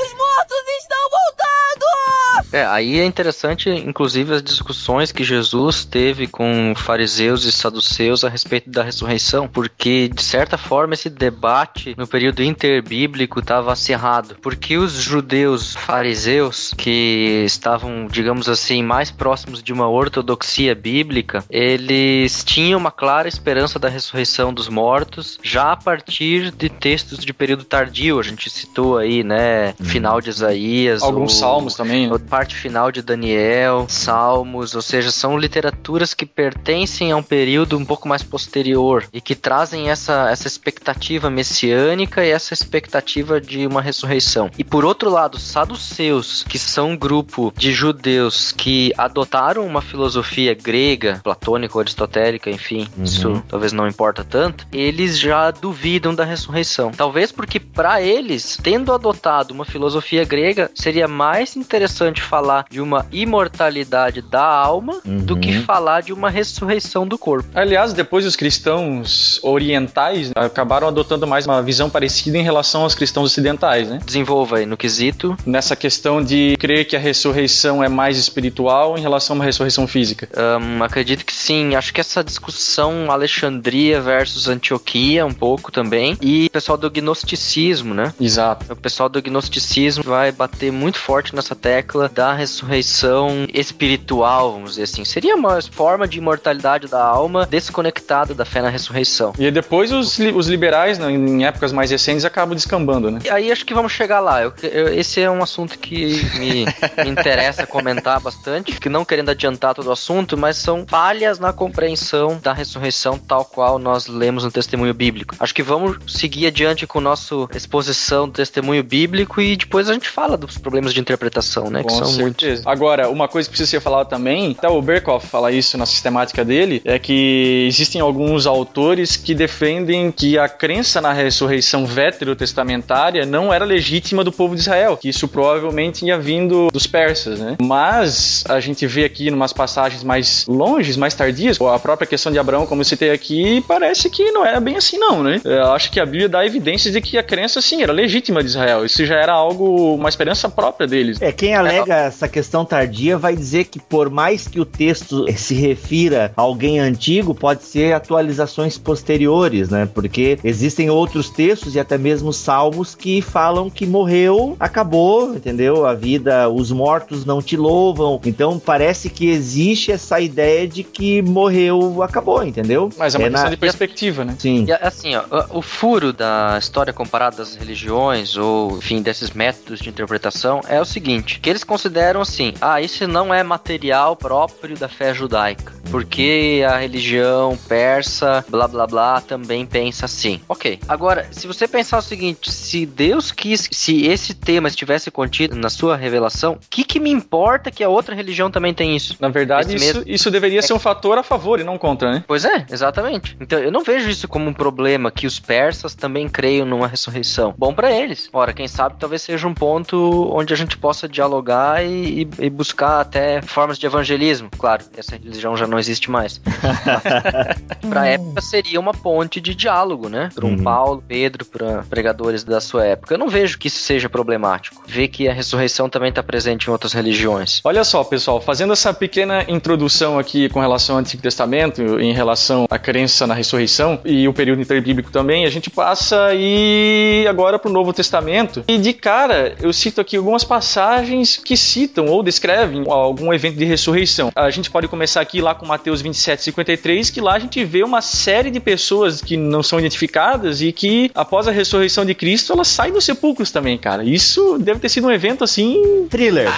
É, aí é interessante, inclusive, as discussões que Jesus teve com fariseus e saduceus a respeito da ressurreição, porque, de certa forma, esse debate no período interbíblico estava acirrado, porque os judeus fariseus, que estavam, digamos assim, mais próximos de uma ortodoxia bíblica, eles tinham uma clara esperança da ressurreição dos mortos, já a partir de textos de período tardio, a gente citou aí, né, final de Isaías, Alguns o- salmos também. né? Parte final de Daniel, Salmos, ou seja, são literaturas que pertencem a um período um pouco mais posterior e que trazem essa, essa expectativa messiânica e essa expectativa de uma ressurreição. E por outro lado, os saduceus, que são um grupo de judeus que adotaram uma filosofia grega, platônica ou aristotélica, enfim, isso talvez não importa tanto, eles já duvidam da ressurreição. Talvez porque para eles, tendo adotado uma filosofia grega, seria mais interessante falar de uma imortalidade da alma do que Uhum. falar de uma ressurreição do corpo. Aliás, depois os cristãos orientais acabaram adotando mais uma visão parecida em relação aos cristãos ocidentais, né? Desenvolva aí no quesito. Nessa questão de crer que a ressurreição é mais espiritual em relação a uma ressurreição física. Hum, acredito que sim. Acho que essa discussão Alexandria versus Antioquia um pouco também. E o pessoal do gnosticismo, né? Exato. O pessoal do gnosticismo vai bater muito forte nessa tecla da ressurreição espiritual, vamos dizer assim. Seria uma forma de imortalidade da alma desconectada da fé na ressurreição. E depois os, li- os liberais, né, em épocas mais recentes, acabam descambando, né? E aí acho que vamos chegar lá. Eu- eu- esse é um assunto que me, me interessa comentar bastante, que não querendo adiantar todo o assunto, mas são falhas na compreensão da ressurreição tal qual nós lemos no testemunho bíblico. Acho que vamos seguir adiante com nossa exposição do testemunho bíblico e depois a gente fala dos problemas de interpretação, né? Que Com são muito. certeza. Agora, uma coisa que precisa ser falada também, até o Berkoff fala isso na sistemática dele, é que existem alguns autores que defendem que a crença na ressurreição veterotestamentária não era legítima do povo de Israel, que isso provavelmente tinha vindo dos persas, né? Mas a gente vê aqui em umas passagens mais longes, mais tardias, a própria questão de Abraão, como eu citei aqui, parece que não era bem assim não, né? Eu acho que a Bíblia dá evidências de que a crença, sim, era legítima de Israel. Isso já era algo, uma esperança própria deles. É, quem alega essa questão tardia vai dizer que por mais que o texto se refira a alguém antigo, pode ser atualizações posteriores, né? Porque existem outros textos e até mesmo salmos que falam que morreu, acabou, entendeu? A vida, os mortos não te louvam. Então parece que existe essa ideia de que morreu, acabou, entendeu? Mas é uma É questão na- de perspectiva, né? Sim. E assim, ó, o furo da história comparada das religiões, ou enfim, desses métodos de interpretação, é o seguinte: que eles consideram assim, ah, isso não é material próprio da fé judaica. Porque a religião persa, blá blá blá, também pensa assim. Ok. Agora, se você pensar o seguinte, se Deus quis, se esse tema estivesse contido na sua revelação, o que, que me importa que a outra religião também tem isso? Na verdade, isso, mesmo- isso deveria ser um fator a favor e não contra, né? Pois é, exatamente. Então eu não vejo isso como um problema que os persas também creiam numa ressurreição. Bom pra eles. Ora, quem sabe talvez seja um ponto onde a gente possa dialogar e, e- e buscar até formas de evangelismo. Claro, essa religião já não existe mais. pra época seria uma ponte de diálogo, né? Para um Uhum. Paulo, Pedro, para pregadores da sua época. Eu não vejo que isso seja problemático. Ver que a ressurreição também está presente em outras religiões. Olha só, pessoal, fazendo essa pequena introdução aqui com relação ao Antigo Testamento, em relação à crença na ressurreição e o período interbíblico também, a gente passa aí agora para o Novo Testamento. E de cara, eu cito aqui algumas passagens que citam ou descrevem algum evento de ressurreição. A gente pode começar aqui lá com Mateus 27, 53, que lá a gente vê uma série de pessoas que não são identificadas e que, após a ressurreição de Cristo, elas saem dos sepulcros também, cara. Isso deve ter sido um evento assim Thriller.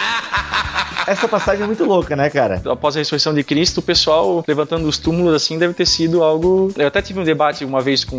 Essa passagem é muito louca, né, cara? após a ressurreição de Cristo, o pessoal levantando os túmulos assim deve ter sido algo. Eu até tive um debate uma vez com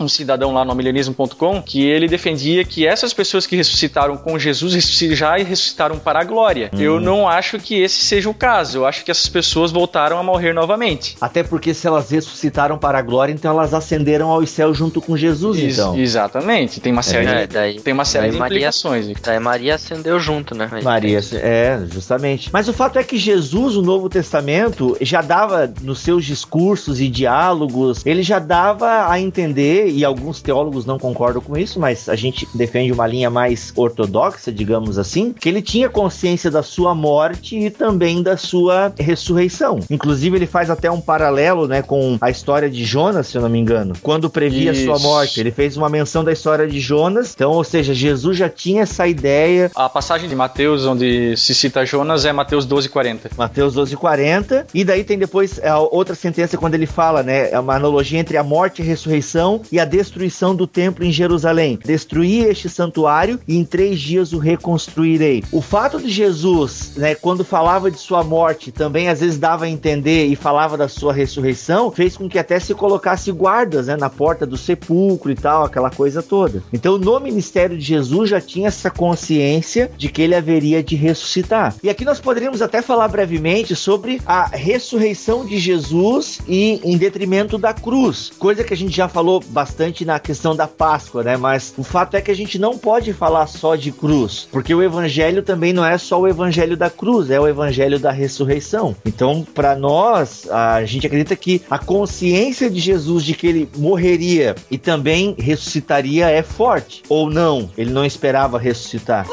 um cidadão lá no milenismo.com que ele defendia que essas pessoas que ressuscitaram com Jesus já ressuscitaram para a glória. Eu não acho que esse seja o caso. Eu acho que essas pessoas voltaram a morrer novamente. Até porque se elas ressuscitaram para a glória, então elas ascenderam aos céus junto com Jesus, Ex- então. Exatamente. Tem uma série, É, de, daí, tem uma série daí de Maria- implicações. daí Maria acendeu junto, né? Maria, é, justamente. Mas o fato é que Jesus, o Novo Testamento, já dava nos seus discursos e diálogos, ele já dava a entender, e alguns teólogos não concordam com isso, mas a gente defende uma linha mais ortodoxa, digamos assim, que ele tinha consciência da sua morte e também da sua ressurreição. Inclusive, ele faz até um paralelo, né, com a história de Jonas, se eu não me engano, quando previa a sua Isso. morte. Ele fez uma menção da história de Jonas, então, ou seja, Jesus já tinha essa ideia A passagem de Mateus, onde se cita Jonas, é Mateus 12, 40. Mateus 12, 40. E daí tem depois a outra sentença quando ele fala, né? É uma analogia entre a morte e a ressurreição e a destruição do templo em Jerusalém. Destruí este santuário e em três dias o reconstruirei. O fato de Jesus, né, quando falava de sua morte, também às vezes dava a entender e falava da sua ressurreição, fez com que até se colocasse guardas, né, na porta do sepulcro e tal, aquela coisa toda. Então, no ministério de Jesus já tinha essa consciência de que ele haveria de ressuscitar. E aqui nós poderíamos até falar brevemente sobre a ressurreição de Jesus e em detrimento da cruz, coisa que a gente já falou bastante na questão da Páscoa, né? Mas o fato é que a gente não pode falar só de cruz, porque o evangelho também não é só o evangelho da cruz, é o evangelho da ressurreição. Então, para nós, a gente acredita que a consciência de Jesus de que ele morreria e também ressuscitaria é forte. Ou não, ele não esperava ressuscitar.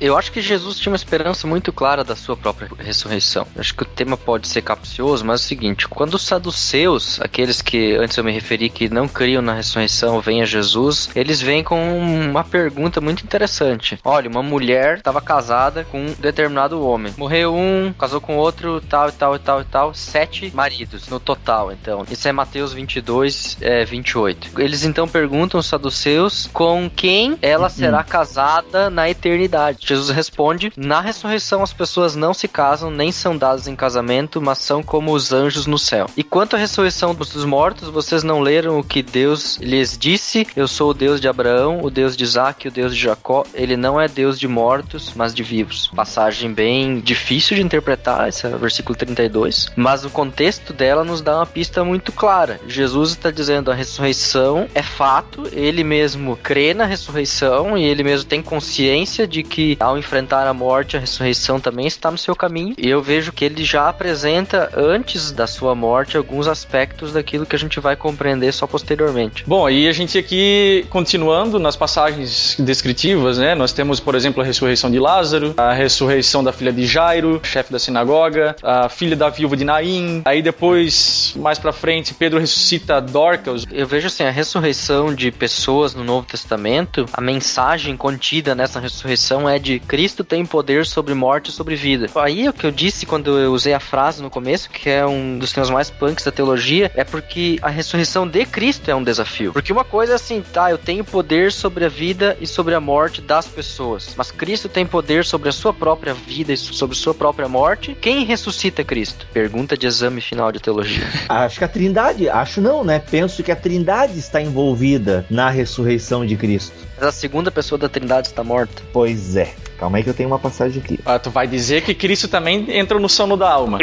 Eu acho que Jesus tinha uma esperança muito clara da sua própria ressurreição. Eu acho que o tema pode ser capcioso, mas é o seguinte: quando os saduceus, aqueles que antes eu me referi que não criam na ressurreição, vêm a Jesus, eles vêm com uma pergunta muito interessante. Olha, uma mulher estava casada com um determinado homem. Morreu um, casou com outro, tal e tal e tal e tal. Sete maridos no total, então. Isso é Mateus 22, é, 28. Eles então perguntam os saduceus com quem ela será casada na eternidade. Jesus responde: Na ressurreição as pessoas não se casam nem são dadas em casamento, mas são como os anjos no céu. E quanto à ressurreição dos mortos, vocês não leram o que Deus lhes disse? Eu sou o Deus de Abraão, o Deus de Isaac, o Deus de Jacó. Ele não é Deus de mortos, mas de vivos. Passagem bem difícil de interpretar, esse é versículo 32, mas o contexto dela nos dá uma pista muito clara. Jesus está dizendo a ressurreição é fato, ele mesmo crê na ressurreição e ele mesmo tem consciência de que ao enfrentar a morte, a ressurreição também está no seu caminho. E eu vejo que ele já apresenta antes da sua morte alguns aspectos daquilo que a gente vai compreender só posteriormente. Bom, e a gente aqui continuando nas passagens descritivas, né? Nós temos, por exemplo, a ressurreição de Lázaro, a ressurreição da filha de Jairo, chefe da sinagoga, a filha da viúva de Naim. Aí depois, mais para frente, Pedro ressuscita Dorcas. Eu vejo assim, a ressurreição de pessoas no Novo Testamento, a mensagem contida nessa ressurreição é de Cristo tem poder sobre morte e sobre vida. Aí o que eu disse quando eu usei a frase no começo, que é um dos temas mais punks da teologia, é porque a ressurreição de Cristo é um desafio. Porque uma coisa é assim, tá, eu tenho poder sobre a vida e sobre a morte das pessoas, mas Cristo tem poder sobre a sua própria vida e sobre sua própria morte. Quem ressuscita Cristo? Pergunta de exame final de teologia. Acho que a Trindade, acho não, né? Penso que a Trindade está envolvida na ressurreição de Cristo. Mas a segunda pessoa da Trindade está morta. Pois é. Calma aí que eu tenho uma passagem aqui. Ah, tu vai dizer que Cristo também entra no sono da alma.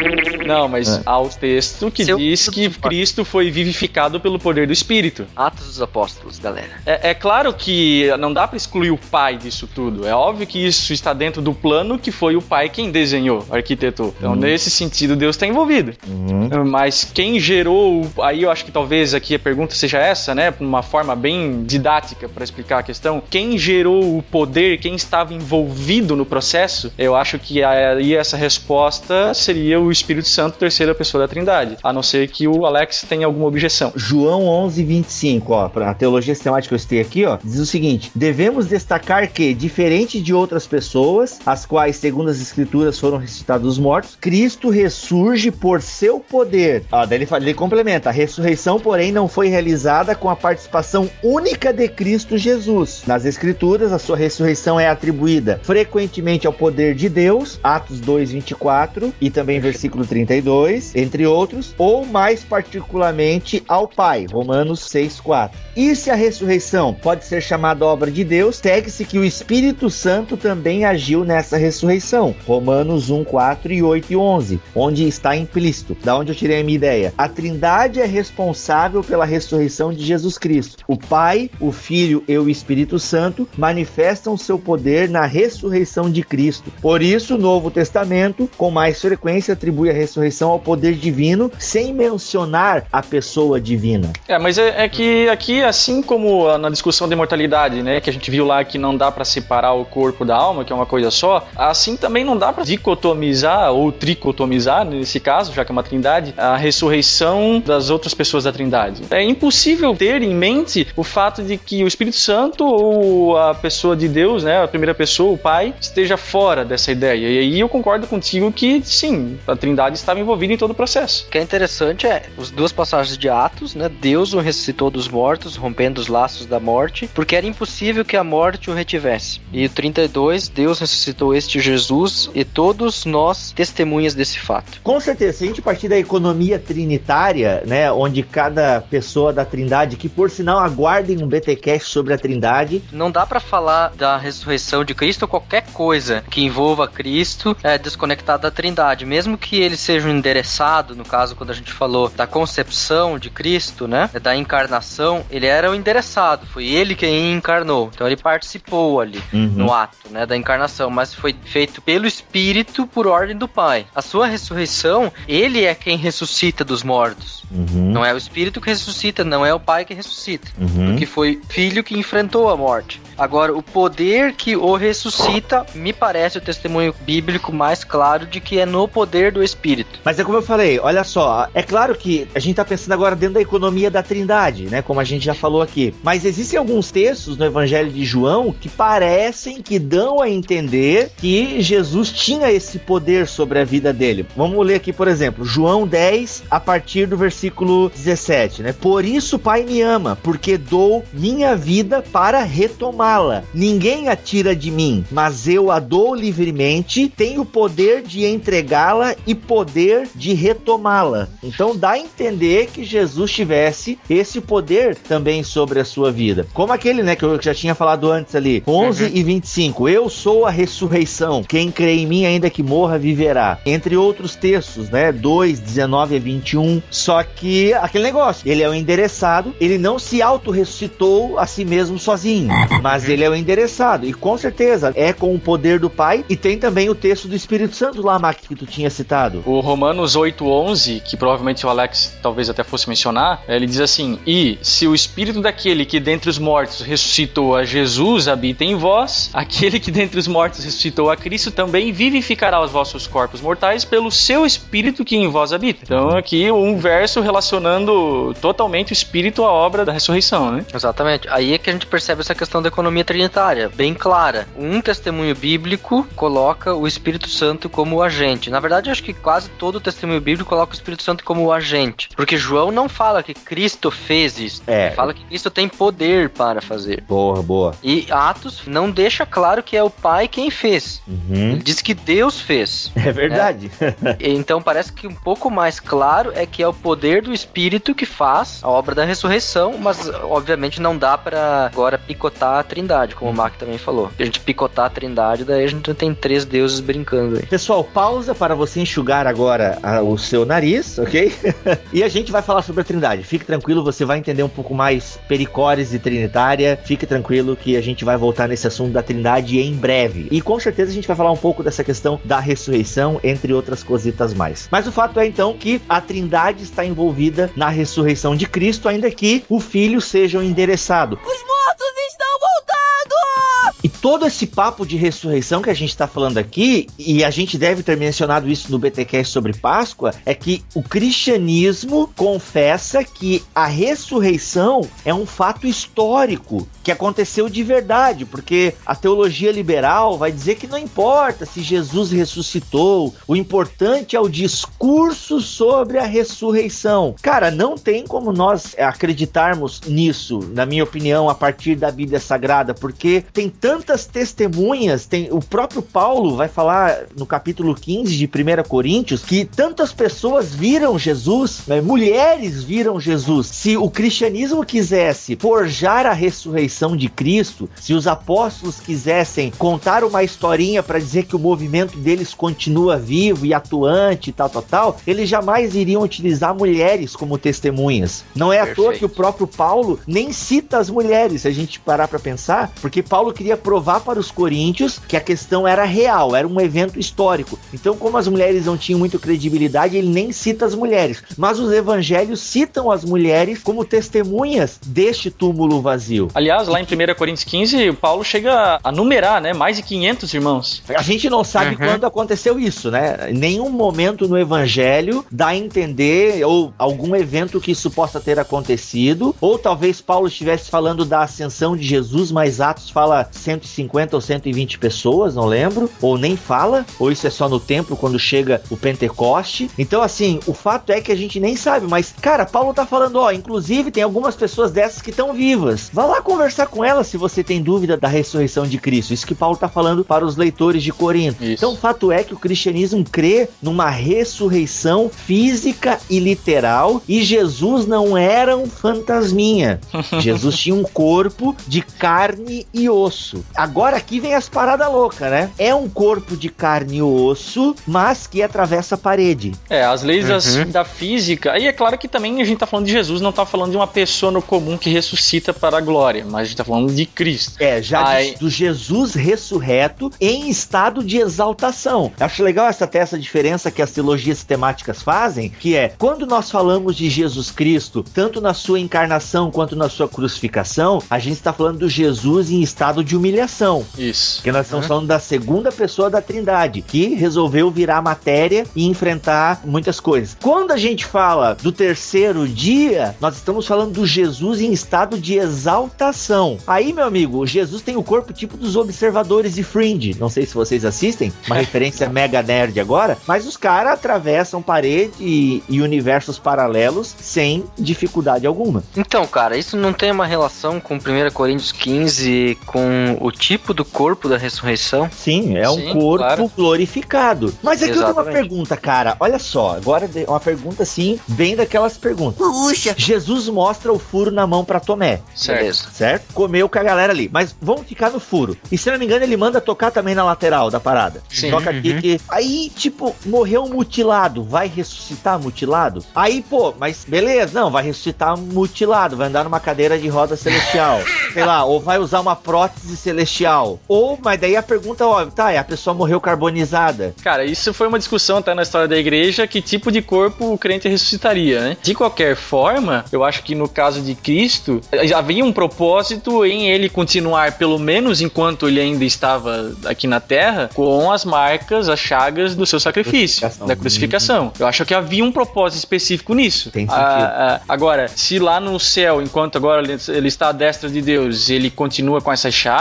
Não, mas É. há o texto que Seu- diz que Cristo foi vivificado pelo poder do Espírito. Atos dos Apóstolos, galera. É, é claro que não dá pra excluir o pai disso tudo. É óbvio que isso está dentro do plano que foi o pai quem desenhou, arquitetou. Então, nesse sentido, Deus está envolvido. Uhum. Mas quem gerou, aí eu acho que talvez aqui a pergunta seja essa, né? Uma forma bem didática para explicar a questão. Quem gerou o poder, quem estava envolvido no processo, eu acho que aí essa resposta seria o Espírito Santo, terceira pessoa da Trindade. A não ser que o Alex tenha alguma objeção. João 11, 25, ó, pra teologia sistemática que eu citei aqui, ó, diz o seguinte: devemos destacar que, diferente de outras pessoas, as quais, segundo as escrituras, foram ressuscitados dos mortos, Cristo ressurge por seu poder. Ó, daí ele, fala- ele complementa: a ressurreição, porém, não foi realizada com a participação única de Cristo Jesus. Nas escrituras, a sua ressurreição é atribuída frequentemente ao poder de Deus, Atos 2, 24, e também versículo 32, entre outros, ou mais particularmente ao Pai, Romanos 6, 4. E se a ressurreição pode ser chamada obra de Deus, segue-se que o Espírito Santo também agiu nessa ressurreição, Romanos 1, 4 e 8 e 11, onde está implícito. Da onde eu tirei a minha ideia? A Trindade é responsável pela ressurreição de Jesus Cristo. O Pai, o Filho e o Espírito Santo manifestam seu poder na ressurreição de Cristo. Por isso, o Novo Testamento, com mais frequência, atribui a ressurreição ao poder divino, sem mencionar a pessoa divina. É, mas é, é que aqui, assim como na discussão da imortalidade, né, que a gente viu lá que não dá pra separar o corpo da alma, que é uma coisa só, assim também não dá pra dicotomizar ou tricotomizar, nesse caso, já que é uma trindade, a ressurreição das outras pessoas da trindade. É impossível ter em mente o fato de que o Espírito Santo ou a pessoa de Deus, né, a primeira pessoa, o Pai, esteja fora dessa ideia. E aí eu concordo contigo que, sim, a trindade estava envolvida em todo o processo. O que é interessante é as duas passagens de Atos, né? Deus o ressuscitou dos mortos, rompendo os laços da morte, porque era impossível que a morte o retivesse. E o 32, Deus ressuscitou este Jesus e todos nós testemunhas desse fato. Com certeza, se a gente partir da economia trinitária, né, onde cada pessoa da Trindade, que por sinal aguardem um BTcast sobre a Trindade, Não dá pra falar da ressurreição de Cristo ou qualquer coisa que envolva Cristo é desconectado da Trindade, mesmo que ele seja um endereçado, no caso quando a gente falou da concepção de Cristo, né, da encarnação, ele era o endereçado, foi ele quem encarnou. Então ele participou ali no ato, né, da encarnação, mas foi feito pelo Espírito por ordem do Pai. A sua ressurreição, ele é quem ressuscita dos mortos. Uhum, Não é o Espírito que ressuscita, não é o Pai que ressuscita uhum. porque foi filho que enfrentou a morte. Agora, o poder que o ressuscita me parece o testemunho bíblico mais claro de que é no poder do Espírito. Mas é como eu falei, olha só, é claro que a gente tá pensando agora dentro da economia da Trindade, né? Como a gente já falou aqui. Mas existem alguns textos no Evangelho de João que parecem que dão a entender que Jesus tinha esse poder sobre a vida dele. Vamos ler aqui, por exemplo, João 10, a partir do versículo 17, né? Por isso o Pai me ama, porque dou minha vida para retomá-la. Tomá-la. Ninguém a tira de mim, mas eu a dou livremente, tenho poder de entregá-la e poder de retomá-la. Então dá a entender que Jesus tivesse esse poder também sobre a sua vida. Como aquele, né, que eu já tinha falado antes ali, 11 uhum. e 25. Eu sou a ressurreição. Quem crê em mim, ainda que morra, viverá. Entre outros textos, né, 2, 19 e 21. Só que aquele negócio, ele é o endereçado, ele não se auto-ressuscitou a si mesmo sozinho, mas ele é o endereçado. E com certeza é com o poder do Pai. E tem também o texto do Espírito Santo lá, Mac, que tu tinha citado. O Romanos 8:11, que provavelmente o Alex talvez até fosse mencionar, ele diz assim: E se o Espírito daquele que dentre os mortos ressuscitou a Jesus habita em vós, aquele que dentre os mortos ressuscitou a Cristo também vivificará os vossos corpos mortais pelo seu Espírito que em vós habita. Então aqui um verso relacionando totalmente o Espírito à obra da ressurreição, né? Exatamente. Aí é que a gente percebe essa questão da economia trinitária, bem clara. Um testemunho bíblico coloca o Espírito Santo como agente. Na verdade, acho que quase todo o testemunho bíblico coloca o Espírito Santo como agente. Porque João não fala que Cristo fez isso. É. Ele fala que Cristo tem poder para fazer. Boa, boa. E Atos não deixa claro que é o Pai quem fez. Uhum. Ele diz que Deus fez. É verdade. É. então parece que um pouco mais claro é que é o poder do Espírito que faz a obra da ressurreição, mas obviamente não dá para agora picotar a trindade, como o Mark também falou. A gente picotar a trindade, daí a gente tem três deuses brincando aí. Pessoal, pausa para você enxugar agora a, o seu nariz, ok? e a gente vai falar sobre a trindade. Fique tranquilo, você vai entender um pouco mais pericores e trinitária. Fique tranquilo que a gente vai voltar nesse assunto da trindade em breve. E com certeza a gente vai falar um pouco dessa questão da ressurreição, entre outras cositas mais. Mas o fato é então que a trindade está envolvida na ressurreição de Cristo, ainda que o Filho seja o endereçado. Os mortos estão voltando! E todo esse papo de ressurreição que a gente está falando aqui, e a gente deve ter mencionado isso no BTcast sobre Páscoa, é que o cristianismo confessa que a ressurreição é um fato histórico que aconteceu de verdade, porque a teologia liberal vai dizer que não importa se Jesus ressuscitou, o importante é o discurso sobre a ressurreição. Cara, não tem como nós acreditarmos nisso, na minha opinião, a partir da Bíblia Sagrada, porque tem tantas testemunhas, tem o próprio Paulo vai falar no capítulo 15 de 1 Coríntios que tantas pessoas viram Jesus, né, mulheres viram Jesus. Se o cristianismo quisesse forjar a ressurreição de Cristo, se os apóstolos quisessem contar uma historinha para dizer que o movimento deles continua vivo e atuante e tal, tal, tal, eles jamais iriam utilizar mulheres como testemunhas. Não é Perfeito. à toa que o próprio Paulo nem cita as mulheres, se a gente parar para pensar, porque Paulo queria provar para os coríntios que a questão era real, era um evento histórico. Então, como as mulheres não tinham muita credibilidade, ele nem cita as mulheres. Mas os evangelhos citam as mulheres como testemunhas deste túmulo vazio. Aliás, lá em 1 Coríntios 15, Paulo chega a numerar, né? Mais de 500 irmãos. A gente não sabe uhum. quando aconteceu isso, né? Nenhum momento no evangelho dá a entender ou algum evento que isso possa ter acontecido, ou talvez Paulo estivesse falando da ascensão de Jesus, mas Atos fala 150 ou 120 pessoas, não lembro, ou nem fala, ou isso é só no templo quando chega o Pentecoste. Então, assim, o fato é que a gente nem sabe, mas, cara, Paulo tá falando, ó, inclusive tem algumas pessoas dessas que estão vivas. Vá lá conversar com ela se você tem dúvida da ressurreição de Cristo. Isso que Paulo está falando para os leitores de Corinto. Isso. Então, o fato é que o cristianismo crê numa ressurreição física e literal e Jesus não era um fantasminha. Jesus tinha um corpo de carne e osso. Agora aqui vem as paradas loucas, né? É um corpo de carne e osso, mas que atravessa a parede. É, as leis uhum. da física. Aí é claro que também a gente está falando de Jesus, não está falando de uma pessoa no comum que ressuscita para a glória, mas a gente tá falando de Cristo. É, já Aí... do Jesus ressurreto em estado de exaltação. Eu acho legal essa, essa diferença que as teologias sistemáticas fazem, que é quando nós falamos de Jesus Cristo, tanto na sua encarnação quanto na sua crucificação, a gente está falando do Jesus em estado de humilhação. Isso. Porque nós estamos falando da segunda pessoa da Trindade, que resolveu virar matéria e enfrentar muitas coisas. Quando a gente fala do terceiro dia, nós estamos falando do Jesus em estado de exaltação. Aí, meu amigo, Jesus tem o corpo tipo dos observadores de Fringe. Não sei se vocês assistem, uma referência mega nerd agora, mas os caras atravessam parede e, e universos paralelos sem dificuldade alguma. Então, cara, isso não tem uma relação com 1 Coríntios 15, com o tipo do corpo da ressurreição? Sim, é um Sim, corpo claro. glorificado. Mas aqui eu tenho uma Exatamente. pergunta, cara. Olha só, agora uma pergunta assim, bem daquelas perguntas. Puxa. Jesus mostra o furo na mão pra Tomé, Certo. Beleza. certo? Comeu com a galera ali. Mas vamos ficar no furo. E se não me engano, ele manda tocar também na lateral da parada. Sim. Toca aqui Uhum. que. Aí, tipo, morreu mutilado. Vai ressuscitar mutilado? Aí, pô, mas beleza, não, vai ressuscitar mutilado. Vai andar numa cadeira de roda celestial. Sei lá, ou vai usar uma prótese celestial. Ou, mas daí a pergunta, ó, tá, é a pessoa morreu carbonizada. Cara, isso foi uma discussão até na história da igreja, que tipo de corpo o crente ressuscitaria, né? De qualquer forma, eu acho que no caso de Cristo, havia um propósito em ele continuar, pelo menos enquanto ele ainda estava aqui na Terra, com as marcas, as chagas do seu sacrifício, Crucificação. da crucificação. Eu acho que havia um propósito específico nisso. Tem sentido. Ah, ah, agora, se lá no céu, enquanto agora ele, ele está à destra de Deus, ele continua com essas chagas,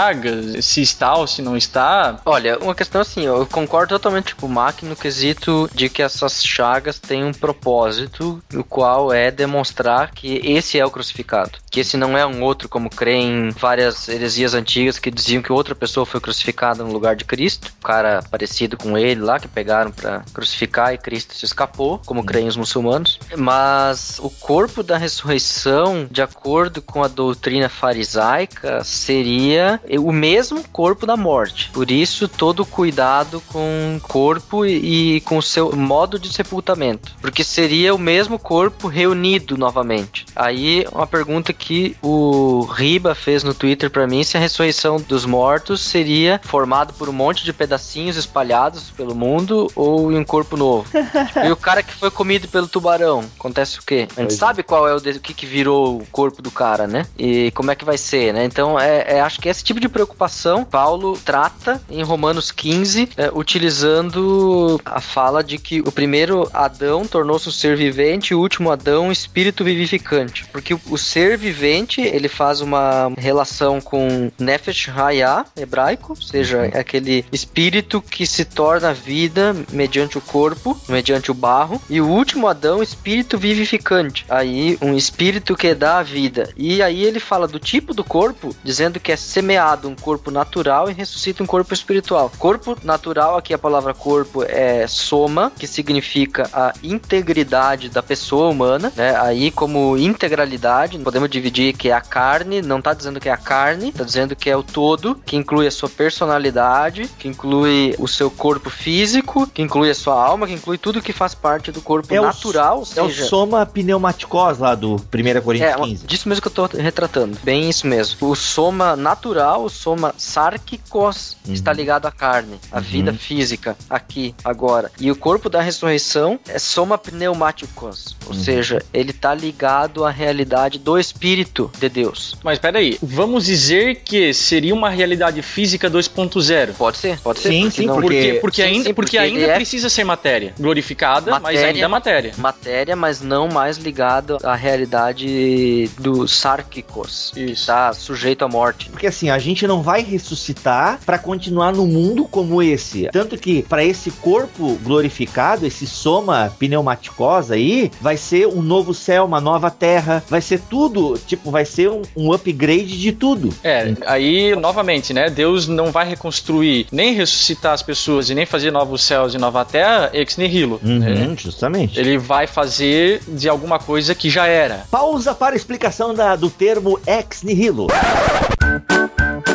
se está ou se não está, Olha, uma questão assim, eu concordo totalmente com o Mac no quesito de que essas chagas têm um propósito, o qual é demonstrar que esse é o crucificado. Que esse não é um outro, como creem várias heresias antigas que diziam que outra pessoa foi crucificada no lugar de Cristo. Um cara parecido com ele lá, que pegaram pra crucificar e Cristo se escapou, como creem os muçulmanos. Mas o corpo da ressurreição, de acordo com a doutrina farisaica, seria o mesmo corpo da morte. Por isso, todo cuidado com o corpo e, e com o seu modo de sepultamento. Porque seria o mesmo corpo reunido novamente. Aí, uma pergunta que o Riba fez no Twitter pra mim, se a ressurreição dos mortos seria formado por um monte de pedacinhos espalhados pelo mundo ou em um corpo novo. E o cara que foi comido pelo tubarão, acontece o quê? A gente é. sabe qual é o, de- o que, que virou o corpo do cara, né? E como é que vai ser, né? Então, é, é- acho que esse tipo de preocupação Paulo trata em Romanos 15, é, utilizando a fala de que o primeiro Adão tornou-se um ser vivente e o último Adão um espírito vivificante. Porque o, o ser vivente, ele faz uma relação com Nefesh Hayah, hebraico, ou seja, é aquele espírito que se torna vida mediante o corpo, mediante o barro, e o último Adão, espírito vivificante. Aí, um espírito que dá a vida. E aí ele fala do tipo do corpo, dizendo que é semeado um corpo natural e ressuscita um corpo espiritual. Corpo natural, aqui a palavra corpo é soma, que significa a integridade da pessoa humana, né? Aí como integralidade, podemos dividir que é a carne, não tá dizendo que é a carne, tá dizendo que é o todo, que inclui a sua personalidade, que inclui o seu corpo físico, que inclui a sua alma, que inclui tudo que faz parte do corpo É o- natural, É o seja, soma pneumaticós lá do 1 Coríntios é, 15. disso mesmo que eu tô retratando. Bem isso mesmo. O soma natural, o soma sárquicos, Uhum. está ligado à carne, à Uhum. vida física, aqui, agora. E o corpo da ressurreição é soma pneumáticos, ou Uhum. seja, ele está ligado à realidade do Espírito de Deus. Mas peraí, vamos dizer que seria uma realidade física 2.0. Pode ser, pode ser. Sim, porque sim, não- porque- Porque, porque Sim, ainda, sim, porque porque ainda é- precisa ser matéria. Glorificada, mas Matéria. ainda matéria. matéria, mas não mais ligado à realidade dos sárquicos, que Isso. está sujeito à morte. Porque assim, a gente não vai ressuscitar pra continuar no mundo como esse. Tanto que pra esse corpo glorificado, esse soma pneumaticós aí, vai ser um novo céu, uma nova terra, vai ser tudo, tipo, vai ser um, um upgrade de tudo. É, aí, novamente, né? Deus não vai reconstruir, nem ressuscitar as pessoas e nem fazer novos céus e nova terra ex nihilo. né? Uhum, justamente. Ele vai fazer de alguma coisa que já era. Pausa para a explicação da- do termo ex nihilo.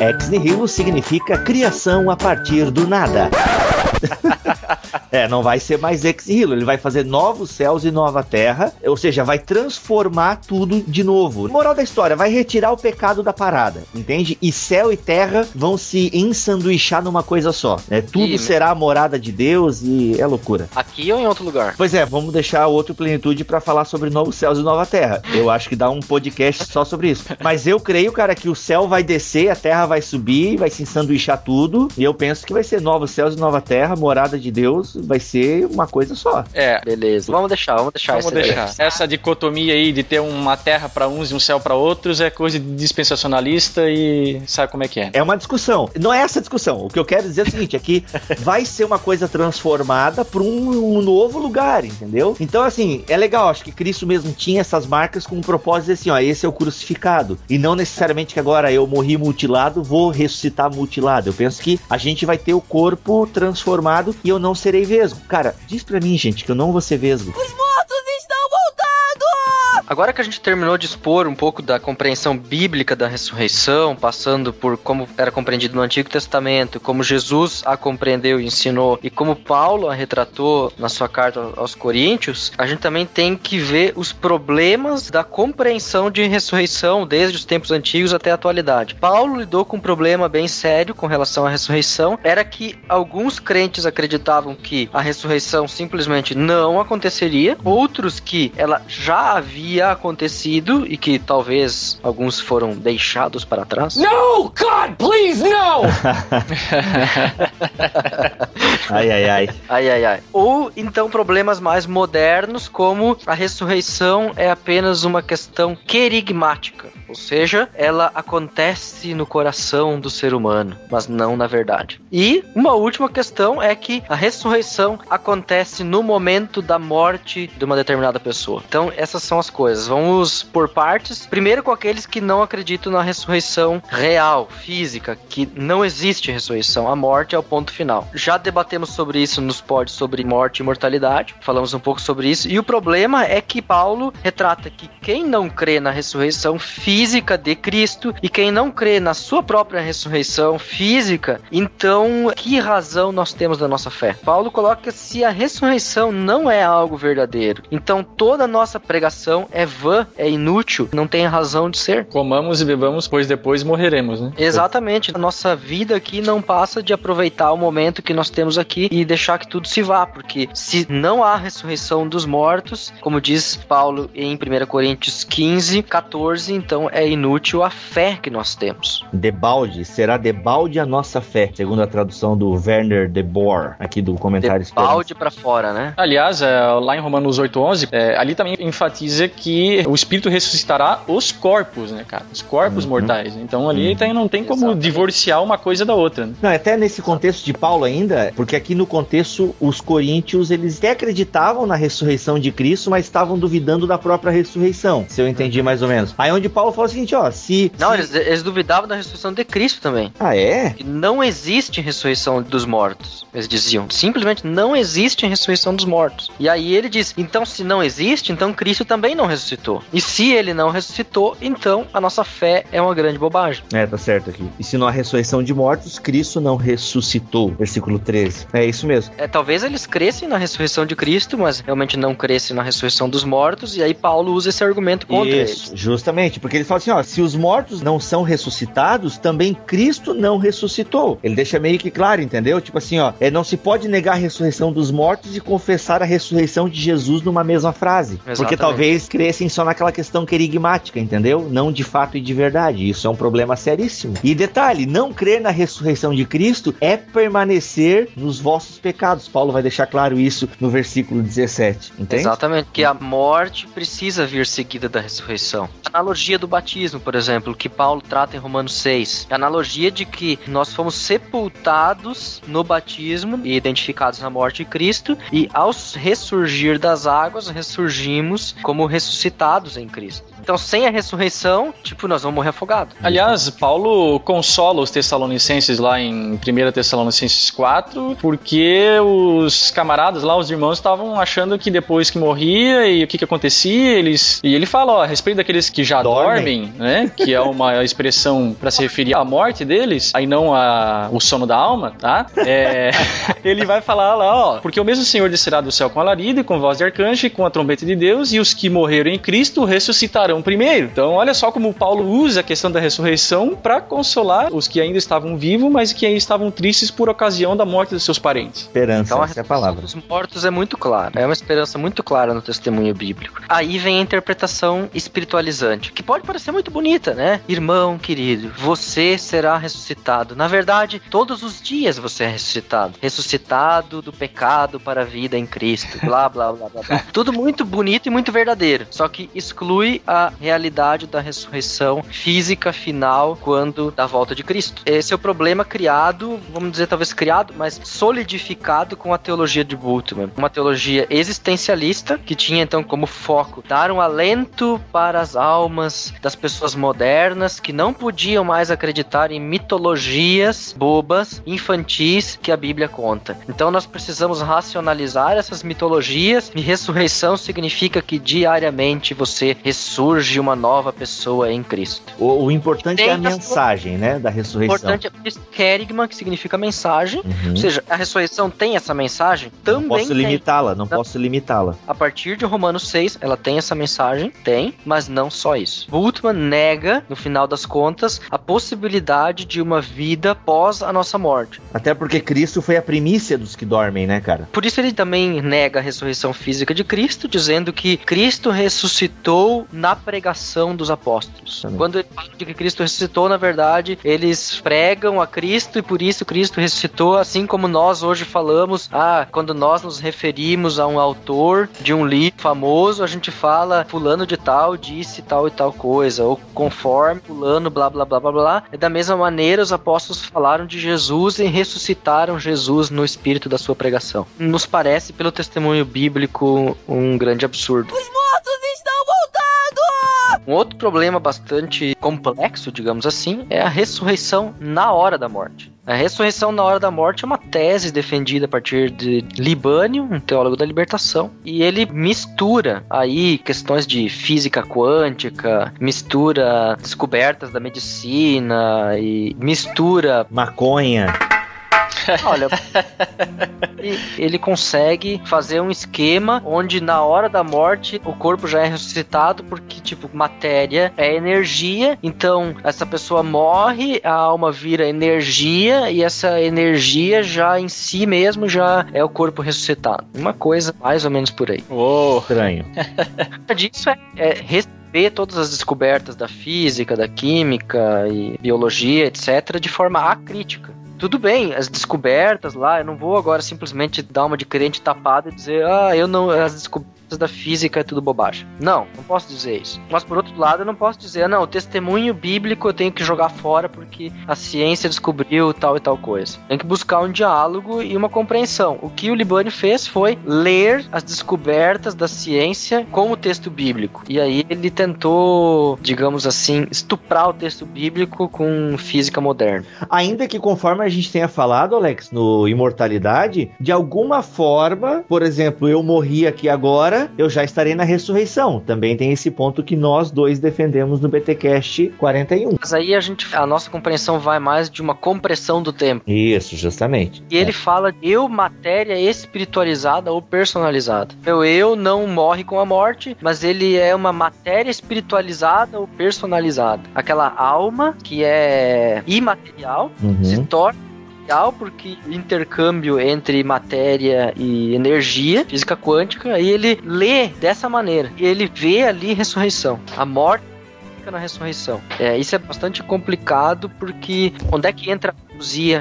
Ex nihilo significa criação a partir do nada. É, não vai ser mais ex nihilo, ele vai fazer novos céus e nova terra, ou seja, vai transformar tudo de novo. Moral da história, vai retirar o pecado da parada, entende? E céu e terra vão se ensanduichar numa coisa só, né? Tudo E- será a morada de Deus e é loucura. Aqui ou em outro lugar? Pois é, vamos deixar outro plenitude pra falar sobre novos céus e nova terra. Eu acho que dá um podcast só sobre isso. Mas eu creio, cara, que o céu vai descer, a terra vai subir, vai se ensanduichar tudo, e eu penso que vai ser novos céus e nova terra, morada de Deus, vai ser uma coisa só. É, Beleza. Vamos deixar, vamos deixar Vamos esse daí. deixar. Essa dicotomia aí de ter uma terra pra uns e um céu pra outros é coisa de dispensacionalista e sabe como é que é. É uma discussão. Não é essa a discussão. O que eu quero dizer é o seguinte: é que vai ser uma coisa transformada para um, um novo lugar, entendeu? Então, assim, é legal. Acho que Cristo mesmo tinha essas marcas com um propósito assim: ó, esse é o crucificado. E não necessariamente que agora eu morri mutilado, vou ressuscitar mutilado. Eu penso que a gente vai ter o corpo transformado e eu não serei vesgo. Cara, diz pra mim, gente, que eu não vou ser vesgo. Voltando! Agora que a gente terminou de expor um pouco da compreensão bíblica da ressurreição, passando por como era compreendido no Antigo Testamento, como Jesus a compreendeu e ensinou, e como Paulo a retratou na sua carta aos Coríntios, a gente também tem que ver os problemas da compreensão de ressurreição desde os tempos antigos até a atualidade. Paulo lidou com um problema bem sério com relação à ressurreição, era que alguns crentes acreditavam que a ressurreição simplesmente não aconteceria, outros que ela já havia acontecido e que talvez alguns foram deixados para trás. No! God, please, no! Ai, ai, ai. Ai, ai, ai. Ou então problemas mais modernos, como a ressurreição é apenas uma questão querigmática. Ou seja, ela acontece no coração do ser humano, mas não na verdade. E uma última questão é que a ressurreição acontece no momento da morte de uma determinada pessoa. Então, essas são as coisas. Vamos por partes. Primeiro com aqueles que não acreditam na ressurreição real, física, que não existe ressurreição. A morte é o ponto final. Já debatemos sobre isso nos pods sobre morte e mortalidade. Falamos um pouco sobre isso. E o problema é que Paulo retrata que quem não crê na ressurreição física de Cristo e quem não crê na sua própria ressurreição física, então que razão nós temos da nossa fé? Paulo coloca se a ressurreição não é algo verdadeiro, então toda a nossa pregação é vã, é inútil, não tem razão de ser. Comamos e bebamos, pois depois morreremos, né? Exatamente. A nossa vida aqui não passa de aproveitar o momento que nós temos aqui e deixar que tudo se vá, porque se não há ressurreição dos mortos, como diz Paulo em 1 Coríntios 15, 14, então é inútil a fé que nós temos. Debalde, será debalde a nossa fé, segundo a tradução do Werner de Boer, aqui do comentário De balde pra fora, né? Aliás, é, lá em Romanos 8:11, é, ali também enfatiza que o Espírito ressuscitará os corpos, né, cara? Os corpos mortais. Então ali tem- não tem como Exatamente. divorciar uma coisa da outra. Né? Não, até nesse contexto de Paulo ainda, porque aqui no contexto os coríntios, eles até acreditavam na ressurreição de Cristo, mas estavam duvidando da própria ressurreição, se eu entendi mais ou menos. Aí onde Paulo fala o seguinte, ó, se... Não, se- eles, eles duvidavam da ressurreição de Cristo também. Ah, é? Que não existe ressurreição dos mortos. Eles diziam, simplesmente não existe ressurreição dos mortos. E aí ele diz: então se não existe, então Cristo também não ressuscitou. E se ele não ressuscitou, então a nossa fé é uma grande bobagem. É, tá certo aqui. E se não há ressurreição de mortos, Cristo não ressuscitou. Versículo 13. É isso mesmo. É, talvez eles crescem na ressurreição de Cristo, mas realmente não crescem na ressurreição dos mortos. E aí Paulo usa esse argumento contra Isso, eles. justamente, porque ele fala assim, ó, se os mortos não são ressuscitados, também Cristo não ressuscitou. Ele deixa meio que claro, entendeu? Tipo assim, ó, é, não se pode negar a ressurreição dos mortos e confessar a ressurreição de Jesus numa mesma frase. Porque Exatamente. talvez crescem só naquela questão querigmática, entendeu? Não de fato e de verdade. Isso é um problema seríssimo. E detalhe, não crer na ressurreição de Cristo é permanecer nos vossos pecados. Paulo vai deixar claro isso no versículo 17, entende? Exatamente, que a morte precisa vir seguida da ressurreição. Analogia do batismo, por exemplo, que Paulo trata em Romanos 6. A analogia de que nós fomos sepultados no batismo e identificados na morte de Cristo, e ao ressurgir das águas, ressurgimos como ressuscitados em Cristo. Então, sem a ressurreição, tipo, nós vamos morrer afogado. Aliás, Paulo consola os Tessalonicenses lá em 1 Tessalonicenses 4, porque os camaradas lá, os irmãos, estavam achando que depois que morria e o que, que acontecia, eles. E ele fala, ó, a respeito daqueles que já dormem, Dormem. né? Que é uma expressão para se referir à morte deles, aí não a, o sono da alma, tá? É, ele vai falar lá, ó, porque o mesmo Senhor descerá do céu com alarido e com voz de arcanjo e com a trombeta de Deus, e os que morreram em Cristo ressuscitarão primeiro. Então, olha só como Paulo usa a questão da ressurreição para consolar os que ainda estavam vivos, mas que ainda estavam tristes por ocasião da morte dos seus parentes. Esperança, Então, a essa é a palavra. dos mortos é muito clara. É uma esperança muito clara no testemunho bíblico. Aí vem a interpretação espiritualizante, que pode parecer muito bonita, né? Irmão querido, você será ressuscitado. Na verdade, todos os dias você é ressuscitado. Ressuscitado do pecado para a vida em Cristo. Blá, blá, blá, blá, blá. Tudo muito bonito e muito verdadeiro. Só que exclui a realidade da ressurreição física final quando da volta de Cristo. Esse é o problema criado, vamos dizer talvez criado, mas solidificado com a teologia de Bultmann. Uma teologia existencialista que tinha então como foco dar um alento para as almas das pessoas modernas que não podiam mais acreditar em mitologias bobas, infantis que a Bíblia conta. Então nós precisamos racionalizar essas mitologias e ressurreição significa que diariamente você ressurge uma nova pessoa em Cristo. O, o importante é a Tem a sua- mensagem, né, da O ressurreição. importante é kerigma, que significa mensagem. Uhum. Ou seja, a ressurreição tem essa mensagem? Também Não posso limitá-la, não posso limitá-la. A partir de Romanos 6, ela tem essa mensagem? Tem, mas não só isso. Bultmann nega, no final das contas, a possibilidade de uma vida pós a nossa morte. Até porque Cristo foi a primícia dos que dormem, né, cara? Por isso ele também nega a ressurreição física de Cristo, dizendo que Cristo ressuscitou na pregação dos apóstolos. Também. Quando ele fala de que Cristo ressuscitou, na verdade, eles pregam a Cristo e por isso Cristo ressuscitou, assim como nós hoje falamos, ah, quando nós nos referimos a um autor de um livro famoso, a gente fala fulano de tal disse tal e tal coisa, ou conforme fulano blá blá blá blá blá. E da mesma maneira os apóstolos falaram de Jesus e ressuscitaram Jesus no espírito da sua pregação. Nos parece, pelo testemunho bíblico, um grande absurdo. Os mortos! Um outro problema bastante complexo, digamos assim, é a ressurreição na hora da morte. A ressurreição na hora da morte é uma tese defendida a partir de Libânio, um teólogo da libertação, e ele mistura aí questões de física quântica, mistura descobertas da medicina e mistura Maconha. Olha, ele consegue fazer um esquema onde na hora da morte o corpo já é ressuscitado porque tipo matéria é energia, então essa pessoa morre, a alma vira energia e essa energia já em si mesmo já é o corpo ressuscitado. Uma coisa mais ou menos por aí. Uou! Estranho. disso é, é receber todas as descobertas da física, da química e biologia, etc, de forma acrítica. Tudo bem, as descobertas lá, eu não vou agora simplesmente dar uma de crente tapada e dizer, ah, eu não, as descobertas da física é tudo bobagem. Não, não posso dizer isso. Mas por outro lado, eu não posso dizer, não, o testemunho bíblico eu tenho que jogar fora porque a ciência descobriu tal e tal coisa. Tem que buscar um diálogo e uma compreensão. O que o Libânio fez foi ler as descobertas da ciência com o texto bíblico. E aí ele tentou, digamos assim, estuprar o texto bíblico com física moderna. Ainda que conforme a gente tenha falado, Alex, no Imortalidade, de alguma forma, por exemplo, eu morri aqui agora, eu já estarei na ressurreição. Também tem esse ponto que nós dois defendemos no BTcast 41. Mas aí a gente, a nossa compreensão vai mais de uma compressão do tempo. Isso, justamente. E ele fala eu, matéria espiritualizada ou personalizada. Meu eu não morre com a morte, mas ele é uma matéria espiritualizada ou personalizada. Aquela alma que é imaterial Uhum. se torna material porque intercâmbio entre matéria e energia, física quântica, e ele lê dessa maneira. E ele vê ali ressurreição. A morte fica na ressurreição. É, isso é bastante complicado porque onde é que entra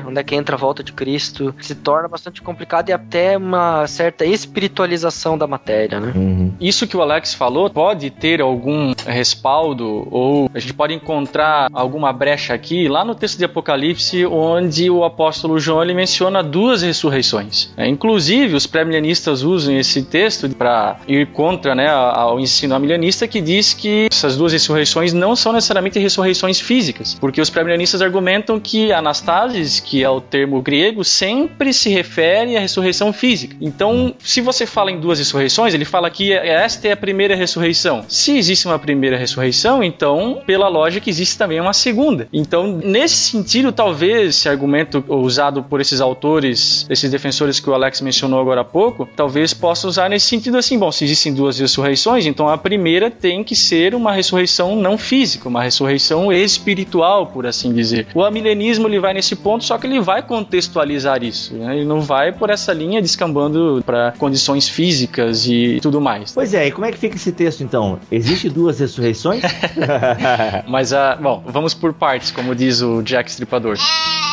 onde é que entra a volta de Cristo, se torna bastante complicado e até uma certa espiritualização da matéria, né? Uhum. Isso que o Alex falou pode ter algum respaldo ou a gente pode encontrar alguma brecha aqui lá no texto de Apocalipse onde o apóstolo João ele menciona duas ressurreições. É, inclusive os pré-milenistas usam esse texto para ir contra né, ao ensino milenista que diz que essas duas ressurreições não são necessariamente ressurreições físicas, porque os pré-milenistas argumentam que anastasis, que é o termo grego, sempre se refere à ressurreição física. Então, se você fala em duas ressurreições, ele fala que esta é a primeira ressurreição. Se existe uma primeira ressurreição, então, pela lógica, existe também uma segunda. Então, nesse sentido, talvez esse argumento usado por esses autores, esses defensores que o Alex mencionou agora há pouco, talvez possa usar nesse sentido assim: bom, se existem duas ressurreições, então a primeira tem que ser uma ressurreição não física, uma ressurreição espiritual, por assim dizer. O amilenismo ele vai nesse ponto, só que ele vai contextualizar isso. Né? Ele não vai por essa linha descambando para condições físicas e tudo mais. Pois é, e como é que fica esse texto então? Existe duas ressurreições? Mas, uh, bom, vamos por partes, como diz o Jack Stripador.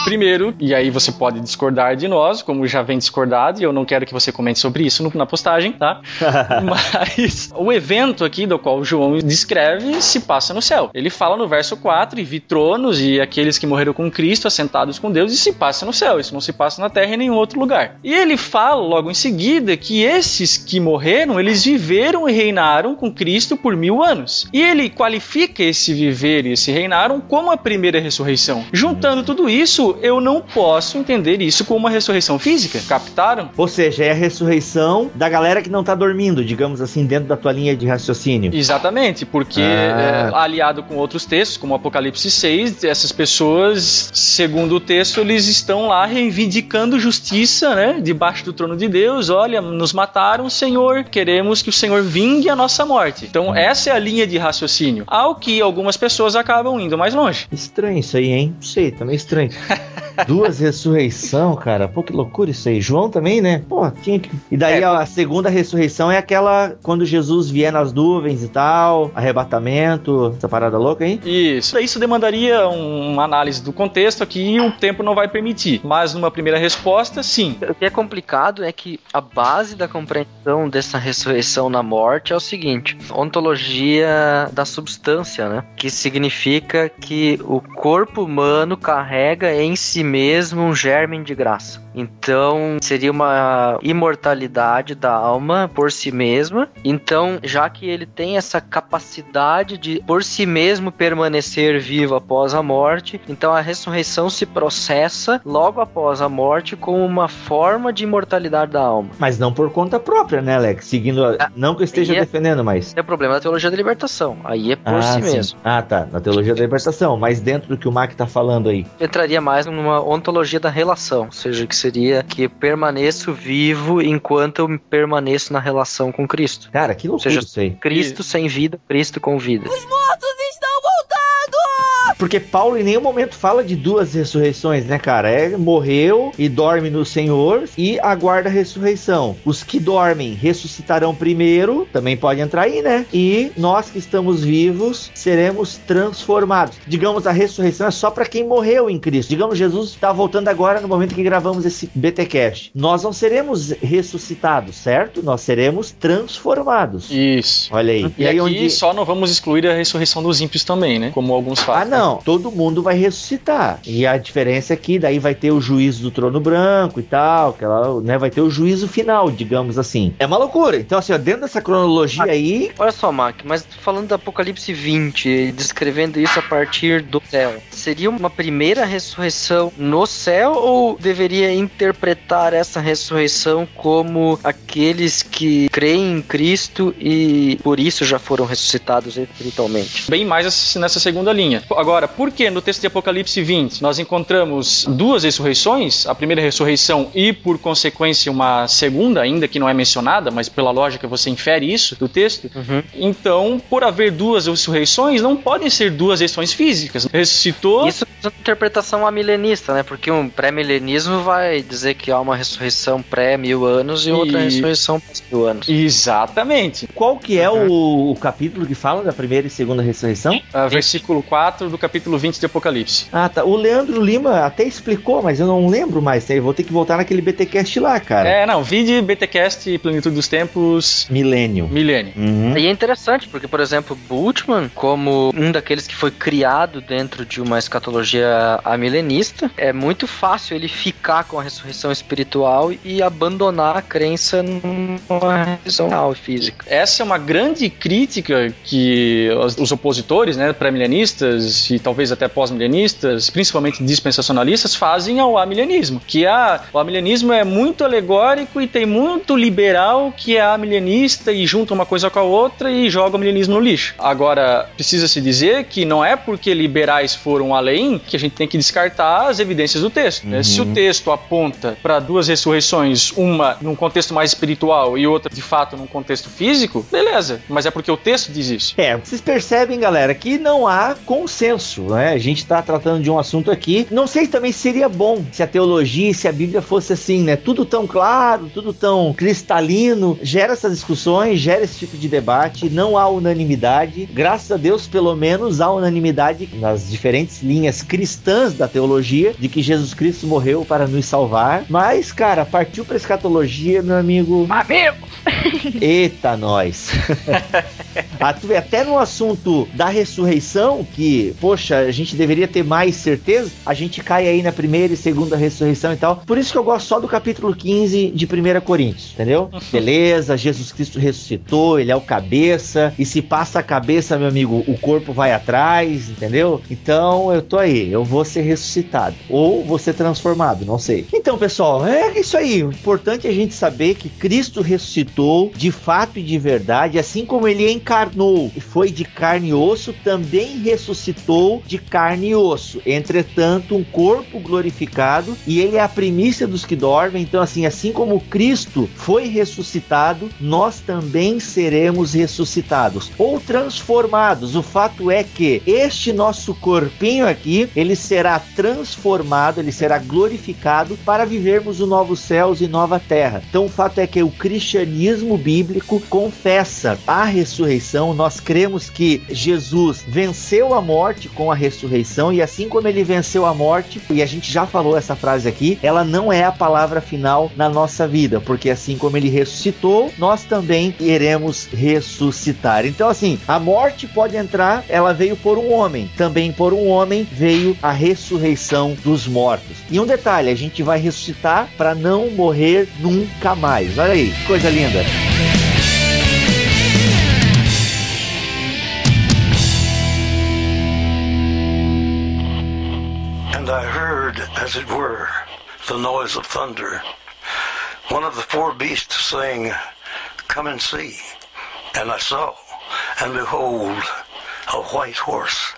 Primeiro, e aí você pode discordar de nós, como já vem discordado, e eu não quero que você comente sobre isso na postagem, tá? Mas o evento aqui do qual o João descreve se passa no céu. Ele fala no verso 4: e vi tronos e aqueles que morreram com Cristo assentados com Deus, e se passa no céu. Isso não se passa na terra em nenhum outro lugar. E ele fala logo em seguida que esses que morreram, eles viveram e reinaram com Cristo por mil anos. E ele qualifica esse viver e esse reinaram como a primeira ressurreição. Juntando tudo isso, eu não posso entender isso como uma ressurreição física. Captaram? Ou seja, é a ressurreição da galera que não tá dormindo, digamos assim, dentro da tua linha de raciocínio. Exatamente, porque Ah. é, aliado com outros textos, como Apocalipse 6, essas pessoas, segundo o texto, eles estão lá reivindicando justiça, né? Debaixo do trono de Deus. Olha, nos mataram, Senhor, queremos que o Senhor vingue a nossa morte. Então, essa é a linha de raciocínio. Ao que algumas pessoas acabam indo mais longe. Estranho isso aí, hein? Não sei, tá meio estranho. Duas ressurreição, cara. Pô, que loucura isso aí. João também, né? Pô, tinha que. E daí É. a segunda ressurreição é aquela quando Jesus vier nas nuvens e tal, arrebatamento, essa parada louca aí. Isso. Isso demandaria um- uma análise do contexto aqui e o tempo não vai permitir. Mas numa primeira resposta, sim. O que é complicado é que a base da compreensão dessa ressurreição na morte é o seguinte: ontologia da substância, né? Que significa que o corpo humano carrega em si mesmo um germe de graça. Então, seria uma imortalidade da alma por si mesma. Então, já que ele tem essa capacidade de por si mesmo permanecer vivo após a morte, então a ressurreição se processa logo após a morte como uma forma de imortalidade da alma. Mas não por conta própria, né, Alex? Seguindo. a- Não que eu esteja é- defendendo, mas. É o problema da teologia da libertação. Aí é por ah, si sim. mesmo. Ah, tá. Na teologia da libertação. Mas dentro do que o Mac tá falando aí. Entraria mais numa ontologia da relação, ou seja, que seria que permaneço vivo enquanto eu permaneço na relação com Cristo. Cara, que loucura seja, isso aí. Cristo sem vida, Cristo com vida. Os mortos! Porque Paulo em nenhum momento fala de duas ressurreições, né, cara? É morreu e dorme no Senhor e aguarda a ressurreição. Os que dormem ressuscitarão primeiro, também pode entrar aí, né? E nós que estamos vivos seremos transformados. Digamos, a ressurreição é só para quem morreu em Cristo. Digamos, Jesus está voltando agora no momento que gravamos esse BTcast. Nós não seremos ressuscitados, certo? Nós seremos transformados. Isso. Olha aí. E, aqui só não vamos excluir a ressurreição dos ímpios também, né? Como alguns Ah, fazem. Não. Todo mundo vai ressuscitar. E a diferença é que daí vai ter o juízo do trono branco e tal, aquela, né? Vai ter o juízo final, digamos assim. É uma loucura. Então, assim, ó, dentro dessa cronologia aí. Olha só, Mac, mas falando do Apocalipse 20, descrevendo isso a partir do céu, seria uma primeira ressurreição no céu ou deveria interpretar essa ressurreição como aqueles que creem em Cristo e por isso já foram ressuscitados espiritualmente? Bem mais essa- nessa segunda linha. Agora, por que no texto de Apocalipse 20 nós encontramos duas ressurreições? A primeira ressurreição e, por consequência, uma segunda, ainda que não é mencionada, mas pela lógica você infere isso do texto. Uhum. Então, por haver duas ressurreições, não podem ser duas ressurreições físicas. Ressuscitou. Isso é uma interpretação amilenista, né? Porque um pré-milenismo vai dizer que há uma ressurreição pré-mil anos e outra E- ressurreição pós-mil anos. Exatamente. Qual que é o, o capítulo que fala da primeira e segunda ressurreição? Ah, versículo 4 do capítulo 20 de Apocalipse. Ah, tá. O Leandro Lima até explicou, mas eu não lembro mais. né? Eu vou ter que voltar naquele BTcast lá, cara. É, não, vide BTcast Plenitude dos Tempos Milênio. Milênio. Uhum. E é interessante, porque, por exemplo, Bultmann, como um daqueles que foi criado dentro de uma escatologia amilenista, é muito fácil ele ficar com a ressurreição espiritual e abandonar a crença numa ressurreição real e física. Essa é uma grande crítica que os, os opositores, né, pré-milenistas e talvez até pós-milenistas, principalmente dispensacionalistas, fazem ao amilenismo. Que a, o amilenismo é muito alegórico e tem muito liberal que é amilenista e junta uma coisa com a outra e joga o milenismo no lixo. Agora, precisa-se dizer que não é porque liberais foram além que a gente tem que descartar as evidências do texto. né? Se o texto aponta para duas ressurreições, uma num contexto mais espiritual e outra de fato num contexto físico, beleza. Mas é porque o texto diz isso. É, vocês percebem, galera, que não há consenso, né? A gente tá tratando de um assunto aqui. Não sei também se seria bom se a teologia e se a Bíblia fosse assim, né? Tudo tão claro, tudo tão cristalino. Gera essas discussões, gera esse tipo de debate. Não há unanimidade. Graças a Deus, pelo menos, há unanimidade nas diferentes linhas cristãs da teologia de que Jesus Cristo morreu para nos salvar. Mas, cara, partiu pra escatologia, meu amigo. Amigo! Eita, nós. Até no assunto da ressurreição, que, poxa, a gente deveria ter mais certeza, a gente cai aí na primeira e segunda ressurreição e tal. Por isso que eu gosto só do capítulo 15 de 1 Coríntios, entendeu? Beleza, Jesus Cristo ressuscitou, ele é o cabeça, e se passa a cabeça, meu amigo, o corpo vai atrás, entendeu? Então eu tô aí, eu vou ser ressuscitado, ou vou ser transformado, não sei. Então, pessoal, é isso aí. O importante é a gente saber que Cristo ressuscitou de fato e de verdade, assim como ele encarnou e foi de carne e osso, também ressuscitou de carne e osso. Entretanto, um corpo glorificado e ele é a primícia dos que dormem. Então, assim, assim como Cristo foi ressuscitado, nós também seremos ressuscitados ou transformados. O fato é que este nosso corpinho aqui, ele será transformado, ele será glorificado para vivermos o novo céus e nova terra. Então, o fato é que o cristianismo bíblico confessa a ressurreição. Nós cremos que Jesus venceu a morte com a ressurreição e assim como ele venceu a morte, e a gente já falou essa frase aqui, ela não é a palavra final na nossa vida, porque assim como ele ressuscitou, nós também iremos ressuscitar. Então assim, a morte pode entrar, ela veio por um homem, também por um homem veio a ressurreição dos mortos. E um detalhe, a gente vai ressuscitar para não morrer nunca mais. Olha aí, coisa linda. And I heard, as it were, the noise of thunder. One of the four beasts saying, Come and see. And I saw, and behold, a white horse.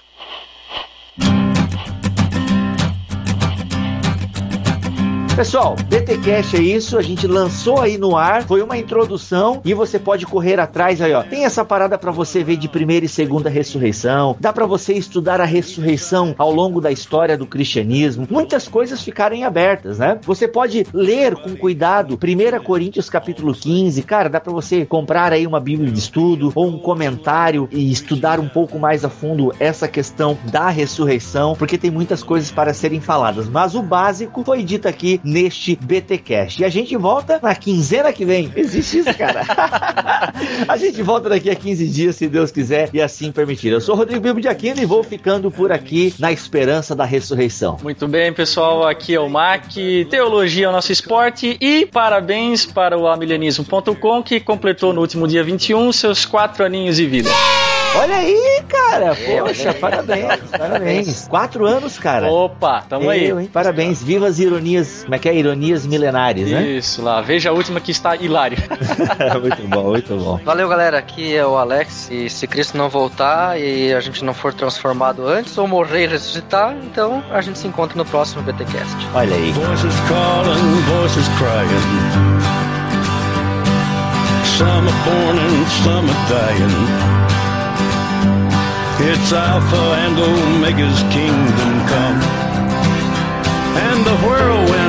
Pessoal, BTcast é isso, a gente lançou aí no ar, foi uma introdução e você pode correr atrás aí, ó. Tem essa parada para você ver de primeira e segunda ressurreição, dá para você estudar a ressurreição ao longo da história do cristianismo. Muitas coisas ficarem abertas, né? Você pode ler com cuidado 1 Coríntios capítulo 15, cara, dá para você comprar aí uma Bíblia de estudo ou um comentário e estudar um pouco mais a fundo essa questão da ressurreição, porque tem muitas coisas para serem faladas, mas o básico foi dito aqui neste BTcast. E a gente volta na quinzena que vem. Existe isso, cara? a gente volta daqui a 15 dias, se Deus quiser e assim permitir. Eu sou Rodrigo Bibo de Aquino e vou ficando por aqui na esperança da ressurreição. Muito bem, pessoal. Aqui é o Mac. Teologia é o nosso esporte. E parabéns para o amilenismo.com que completou no último dia 21 seus quatro aninhos de vida. Olha aí, cara. Poxa, parabéns, parabéns. Quatro anos, cara. Opa, tamo aí. Eu, hein? Parabéns. Viva as ironias. Como é que é? Ironias milenares, né? Isso lá. Veja a última que está hilário. muito bom, muito bom. Valeu, galera. Aqui é o Alex. E se Cristo não voltar e a gente não for transformado antes, ou morrer e ressuscitar, então a gente se encontra no próximo BTcast. Olha aí. Voices calling, voices crying. Some are born and some are dying. It's Alpha and Omega's kingdom come. And the whirlwind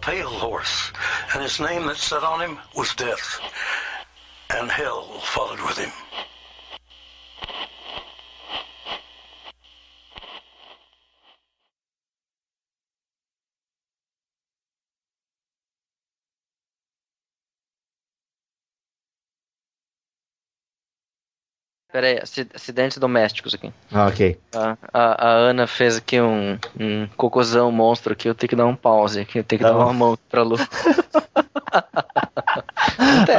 pale horse, and his name that sat on him was Death, and hell followed with him. Pera aí, aci- acidentes domésticos aqui. Ah, ok. A, a, a Ana fez aqui um, um cocôzão monstro aqui, eu tenho que dar um pause aqui, eu tenho que Tá dar uma mão pra Lu.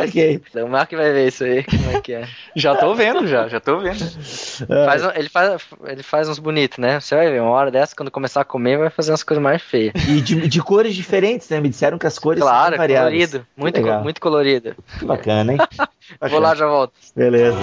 ok. O Mark vai ver isso aí, como é que é. Já tô vendo, já, já tô vendo. Faz um- ele, faz, ele faz uns bonitos, né? Você vai ver, uma hora dessa, quando começar a comer, vai fazer umas coisas mais feias. E de, de cores diferentes, né? Me disseram que as cores Claro, são variadas. colorido. Muito, muito colorido. Que bacana, hein? Vou lá, já volto. Beleza.